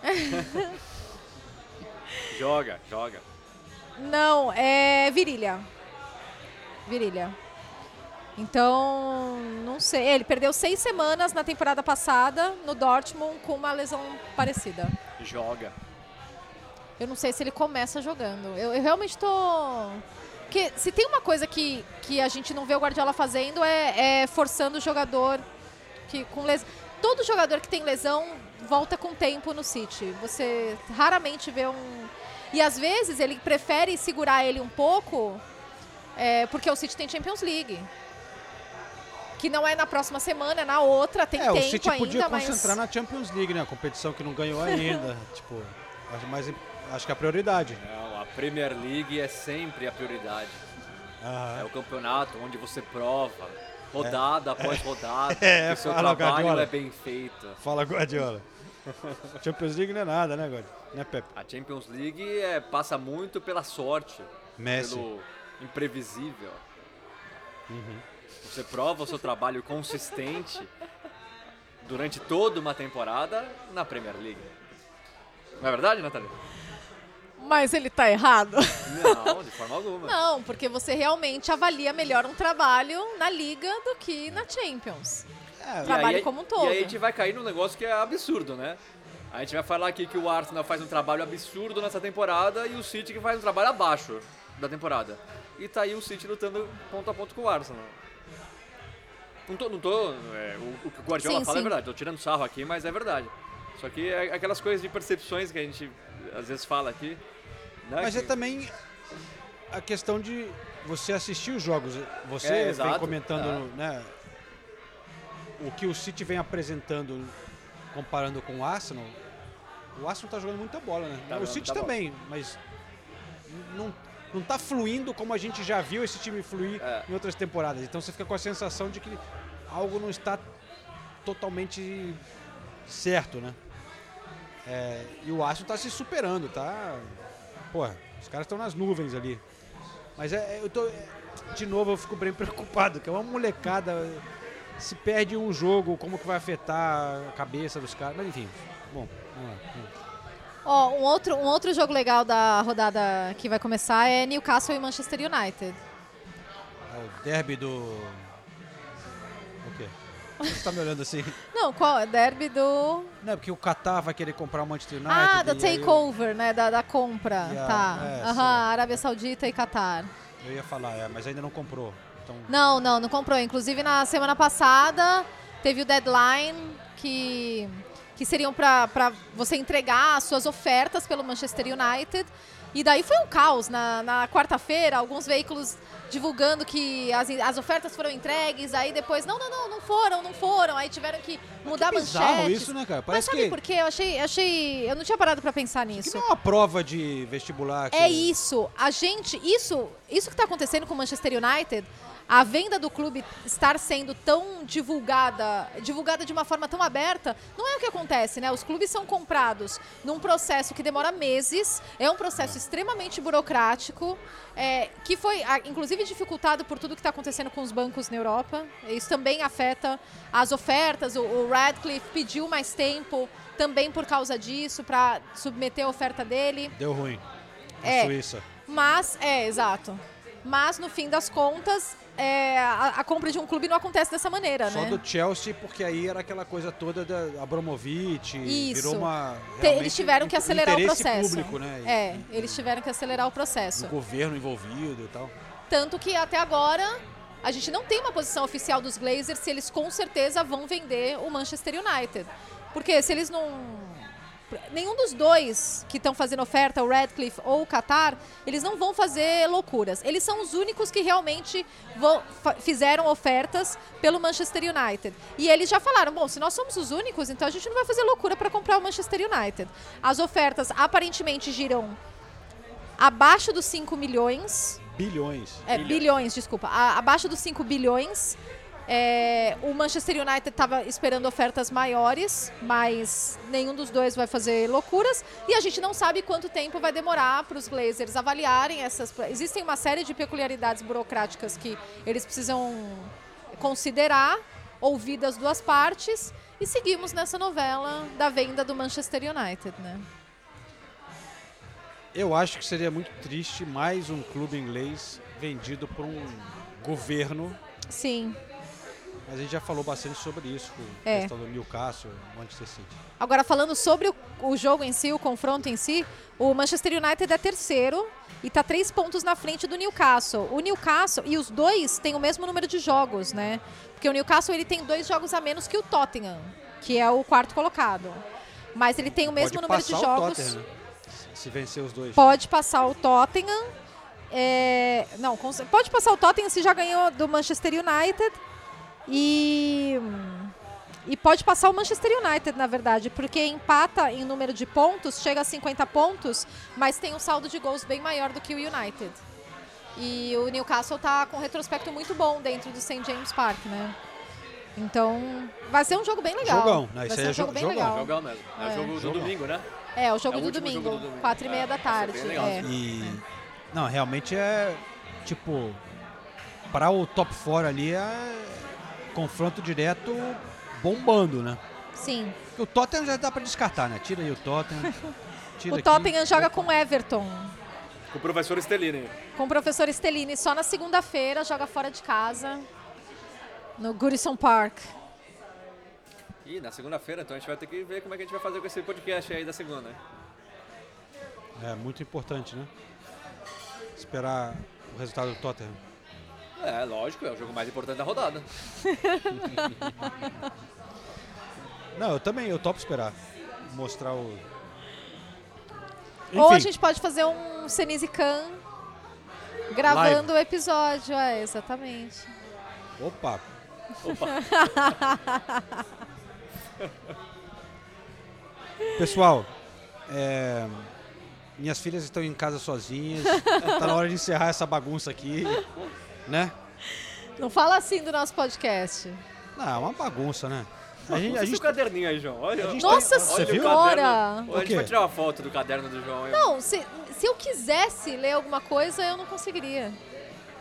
Speaker 5: [laughs]
Speaker 2: Joga, joga.
Speaker 6: Não, é virilha. Virilha. Então, não sei. Ele perdeu seis semanas na temporada passada no Dortmund com uma lesão parecida.
Speaker 2: Joga.
Speaker 6: Eu não sei se ele começa jogando. Eu, eu realmente tô. Porque se tem uma coisa que, que a gente não vê o Guardiola fazendo é, é forçando o jogador que com lesão. Todo jogador que tem lesão volta com tempo no City. Você raramente vê um. E às vezes ele prefere segurar ele um pouco é, porque o City tem Champions League. Que não é na próxima semana, é na outra, tem
Speaker 5: é,
Speaker 6: tempo
Speaker 5: o City
Speaker 6: ainda,
Speaker 5: podia
Speaker 6: mas.
Speaker 5: concentrar na Champions League, né? A competição que não ganhou ainda. [laughs] tipo, acho, mais, acho que é a prioridade.
Speaker 2: Não, a Premier League é sempre a prioridade.
Speaker 5: Aham.
Speaker 2: É o campeonato onde você prova, rodada após rodada,
Speaker 5: É,
Speaker 2: que o seu
Speaker 5: fala,
Speaker 2: trabalho
Speaker 5: Guardiola.
Speaker 2: é bem feito.
Speaker 5: Fala, Guardiola. Champions League não é nada, né, Guardiola? Né, Pepe?
Speaker 2: A Champions League é, passa muito pela sorte,
Speaker 5: Messi.
Speaker 2: pelo imprevisível.
Speaker 5: Uhum.
Speaker 2: Você prova o seu trabalho consistente durante toda uma temporada na Premier League. Não é verdade, Natália?
Speaker 6: Mas ele tá errado.
Speaker 2: Não, de forma [laughs] alguma.
Speaker 6: Não, porque você realmente avalia melhor um trabalho na Liga do que na Champions.
Speaker 5: É,
Speaker 6: trabalho
Speaker 2: aí-
Speaker 6: como um todo.
Speaker 2: E aí a gente vai cair num negócio que é absurdo, né? A gente vai falar aqui que o Arsenal faz um trabalho absurdo nessa temporada e o City que faz um trabalho abaixo da temporada. E tá aí o City lutando ponto a ponto com o Arsenal. Não tô. Não tô é, o, o que o Guardiola
Speaker 6: Sim,
Speaker 2: fala é
Speaker 6: sim.
Speaker 2: verdade, tô tirando sarro aqui, mas é verdade. Só que é aquelas coisas de percepções que a gente às vezes fala aqui. Né,
Speaker 5: Mas é
Speaker 2: que-
Speaker 5: também a questão de você assistir os jogos. Você
Speaker 2: É,
Speaker 5: vem comentando,
Speaker 2: Ah.
Speaker 5: né? O que o City vem apresentando comparando com o Arsenal. O Arsenal tá jogando muita bola, né?
Speaker 2: Tá
Speaker 5: o
Speaker 2: jogando
Speaker 5: City
Speaker 2: muita
Speaker 5: também, mas não, não tá fluindo como a gente já viu esse time fluir
Speaker 2: É.
Speaker 5: em outras temporadas. Então você fica com a sensação de que algo não está totalmente certo, né? É, e o Arsenal tá se superando, tá? Porra, os caras estão nas nuvens ali. Mas é, é, eu tô. é, de novo eu fico bem [laughs] preocupado, que é uma molecada. Se perde um jogo, como que vai afetar a cabeça dos caras? Mas enfim, bom, vamos lá. vamos lá.
Speaker 6: Ó, um outro, um outro jogo legal da rodada que vai começar é Newcastle e Manchester United.
Speaker 5: É o derby do. Você tá me olhando assim?
Speaker 6: Não, qual? Derby do.
Speaker 5: Não, é porque o Qatar vai querer comprar o Manchester United.
Speaker 6: Ah, da
Speaker 5: aí eu-
Speaker 6: takeover, né? Da, da compra. Tá.
Speaker 5: é,
Speaker 6: Aham. Arábia Saudita e Catar.
Speaker 5: Eu ia falar, é, mas ainda não comprou. Então,
Speaker 6: Não, não, não comprou. Inclusive na semana passada teve o deadline que, que seriam para você entregar as suas ofertas pelo Manchester United. E daí foi um caos. Na, na quarta-feira, alguns veículos divulgando que as, as ofertas foram entregues, aí depois, não, não, não, não foram, não foram. Aí tiveram que mudar
Speaker 5: que bizarro
Speaker 6: manchetes.
Speaker 5: isso, né, cara?
Speaker 6: Mas
Speaker 5: Parece
Speaker 6: sabe
Speaker 5: que-
Speaker 6: por quê? Eu achei, achei. Eu não tinha parado para pensar
Speaker 5: que
Speaker 6: nisso.
Speaker 5: não é uma prova de vestibular. que-
Speaker 6: É isso. A gente, isso, isso que está acontecendo com o Manchester United, a venda do clube estar sendo tão divulgada, divulgada de uma forma tão aberta, não é o que acontece, né? Os clubes são comprados num processo que demora meses, é um processo extremamente burocrático, é, que foi, inclusive, dificultado por tudo que está acontecendo com os bancos na Europa. Isso também afeta as ofertas. O, o Radcliffe pediu mais tempo também por causa disso, para submeter a oferta dele.
Speaker 5: Deu ruim. Na
Speaker 6: É.
Speaker 5: Suíça.
Speaker 6: Mas, é, exato. Mas, no fim das contas, é, a, a compra de um clube não acontece dessa maneira,
Speaker 5: Só
Speaker 6: né?
Speaker 5: do Chelsea, porque aí era aquela coisa toda da Abramovich,
Speaker 6: Isso.
Speaker 5: virou uma...
Speaker 6: Eles tiveram que acelerar o processo.
Speaker 5: público, né? E-
Speaker 6: É, eles tiveram que acelerar o
Speaker 5: e
Speaker 6: processo.
Speaker 5: O governo envolvido e tal.
Speaker 6: Tanto que até agora a gente não tem uma posição oficial dos Glazers se eles com certeza vão vender o Manchester United. Porque se eles não Nenhum dos dois que estão fazendo oferta, o Radcliffe ou o Qatar, eles não vão fazer loucuras. Eles são os únicos que realmente vão- fizeram ofertas pelo Manchester United. E eles já falaram: bom, se nós somos os únicos, então a gente não vai fazer loucura para comprar o Manchester United. As ofertas aparentemente giram abaixo dos 5 milhões.
Speaker 5: Bilhões.
Speaker 6: É, bilhões, desculpa. A- abaixo dos 5 bilhões. É, o Manchester United estava esperando ofertas maiores, mas nenhum dos dois vai fazer loucuras. E a gente não sabe quanto tempo vai demorar para os Glazers avaliarem essas. Existem uma série de peculiaridades burocráticas que eles precisam considerar, ouvir das duas partes. E seguimos nessa novela da venda do Manchester United, né?
Speaker 5: Eu acho que seria muito triste mais um clube inglês vendido por um governo.
Speaker 6: Sim.
Speaker 5: Mas a gente já falou bastante sobre isso, com
Speaker 6: É.
Speaker 5: a questão do Newcastle, Manchester City.
Speaker 6: Agora, falando sobre o, o jogo em si, o confronto em si, o Manchester United é terceiro e está três pontos na frente do Newcastle. O Newcastle, e os dois têm o mesmo número de jogos, né? Porque o Newcastle ele tem dois jogos a menos que o Tottenham, que é o quarto colocado. Mas ele tem o mesmo
Speaker 5: Pode
Speaker 6: número de jogos.
Speaker 5: Tottenham, né? Se- vencer os dois.
Speaker 6: Pode passar o Tottenham. é, não, pode passar o Tottenham se já ganhou do Manchester United. E. E pode passar o Manchester United, na verdade, porque empata em número de pontos, chega a 50 pontos, mas tem um saldo de gols bem maior do que o United. E o Newcastle tá com um retrospecto muito bom dentro do St. James Park, né? Então, vai ser um jogo bem legal.
Speaker 5: Jogão, né?
Speaker 6: Vai
Speaker 5: Isso
Speaker 6: ser um
Speaker 5: é
Speaker 6: jogo
Speaker 5: jo-
Speaker 6: bem
Speaker 5: jogão.
Speaker 6: legal.
Speaker 2: Jogão mesmo. É,
Speaker 6: É.
Speaker 2: o jogo do
Speaker 5: Jogão.
Speaker 2: domingo, né?
Speaker 6: É, o jogo
Speaker 2: É o
Speaker 6: do domingo,
Speaker 2: jogo do domingo.
Speaker 6: quatro e meia
Speaker 2: É,
Speaker 6: da tarde. é.
Speaker 5: E. Não, realmente é. Tipo. Para o top 4 ali é. Confronto direto bombando, né?
Speaker 6: Sim.
Speaker 5: O Tottenham já dá pra descartar, né? Tira aí o Tottenham. [laughs] Tira
Speaker 6: O
Speaker 5: aqui.
Speaker 6: Tottenham joga com o Everton,
Speaker 2: Com o professor Stellini.
Speaker 6: com o professor Stellini só na segunda-feira, joga fora de casa, no Goodison Park.
Speaker 2: E na segunda-feira, então a gente vai ter que ver como é que a gente vai fazer com esse podcast aí da segunda.
Speaker 5: É muito importante, né? Esperar o resultado do Tottenham.
Speaker 2: É, lógico, é o jogo mais importante da rodada. [laughs]
Speaker 5: Não, eu também, eu topo esperar. Mostrar o.
Speaker 6: Ou a
Speaker 5: Enfim,
Speaker 6: gente pode fazer um Senise Khan gravando o episódio, é, exatamente.
Speaker 5: Opa! [laughs] Pessoal, é, minhas filhas estão em casa sozinhas. tá na hora de encerrar essa bagunça aqui, né?
Speaker 6: Não fala assim do nosso podcast.
Speaker 5: Não, é uma bagunça, né? A gente, a
Speaker 2: Olha
Speaker 5: gente
Speaker 2: o caderninho aí, João. Olha,
Speaker 5: a gente
Speaker 6: Nossa
Speaker 5: tem- Você viu?
Speaker 6: Senhora!
Speaker 5: O
Speaker 2: A gente vai tirar uma foto do caderno do João. aí.
Speaker 6: Não, se, se eu quisesse ler alguma coisa, eu não conseguiria.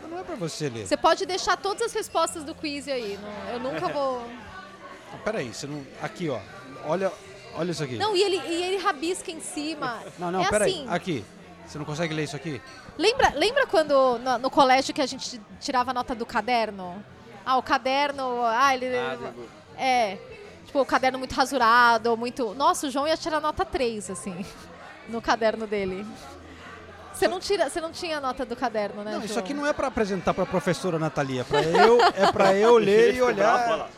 Speaker 5: Não é pra você ler.
Speaker 6: Você pode deixar todas as respostas do quiz aí. não- eu nunca vou.
Speaker 5: Não, peraí, você não. Aqui, ó. Olha, olha isso aqui.
Speaker 6: Não, e ele, e ele rabisca em cima.
Speaker 5: não, não
Speaker 6: é
Speaker 5: peraí.
Speaker 6: assim.
Speaker 5: Aqui. Você não consegue ler isso aqui?
Speaker 6: Lembra, lembra quando no, no colégio que a gente tirava nota do caderno? Ah, o caderno. Ah, ele.
Speaker 2: Ah,
Speaker 6: É. Tipo, o caderno muito rasurado, ou muito. Nossa, o João ia tirar nota 3, assim, [laughs] no caderno dele. Você não, tira, você não tinha nota do caderno, né?
Speaker 5: Não, isso
Speaker 6: João?
Speaker 5: aqui não é pra apresentar pra professora Natalia. É pra eu, é pra eu [laughs] ler e
Speaker 2: Ficou bravo, olha
Speaker 5: olhar.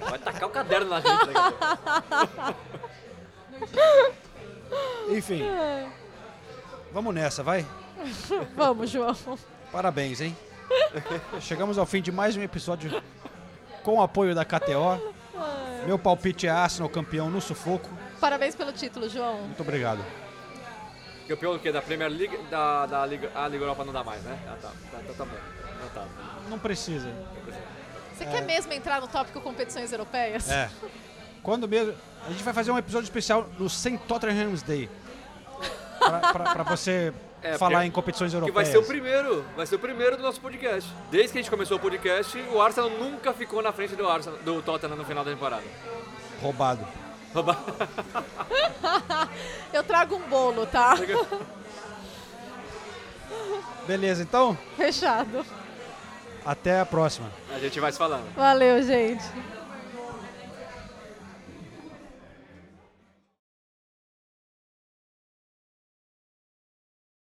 Speaker 2: Vai tacar o caderno na gente [laughs] a pouco.
Speaker 5: Enfim. Vamos nessa, vai? [laughs]
Speaker 6: Vamos, João.
Speaker 5: Parabéns, hein? [laughs] Chegamos ao fim de mais um episódio com o apoio da KTO. Meu palpite é Arsenal campeão no sufoco.
Speaker 6: Parabéns pelo título, João.
Speaker 5: Muito obrigado.
Speaker 2: Campeão do quê? Da Premier League? Da, da Liga, a Liga Europa não dá mais, né? Ah, tá. Tá, tá, tá bom. Então tá.
Speaker 5: Não precisa.
Speaker 6: Você quer mesmo entrar no tópico competições europeias?
Speaker 5: É. Quando mesmo. A gente vai fazer um episódio especial no St. Tottenham's Day. Pra você
Speaker 2: É,
Speaker 5: falar em competições
Speaker 2: Que
Speaker 5: europeias.
Speaker 2: vai ser o primeiro, vai ser o primeiro do nosso podcast. Desde que a gente começou o podcast, o Arsenal nunca ficou na frente do Arsenal, do Tottenham no final da temporada.
Speaker 5: Roubado.
Speaker 2: Rouba- [laughs]
Speaker 6: Eu trago um bolo, tá? [laughs]
Speaker 5: Beleza, então.
Speaker 6: Fechado.
Speaker 5: Até a próxima.
Speaker 2: A gente vai se falando.
Speaker 6: Valeu, gente.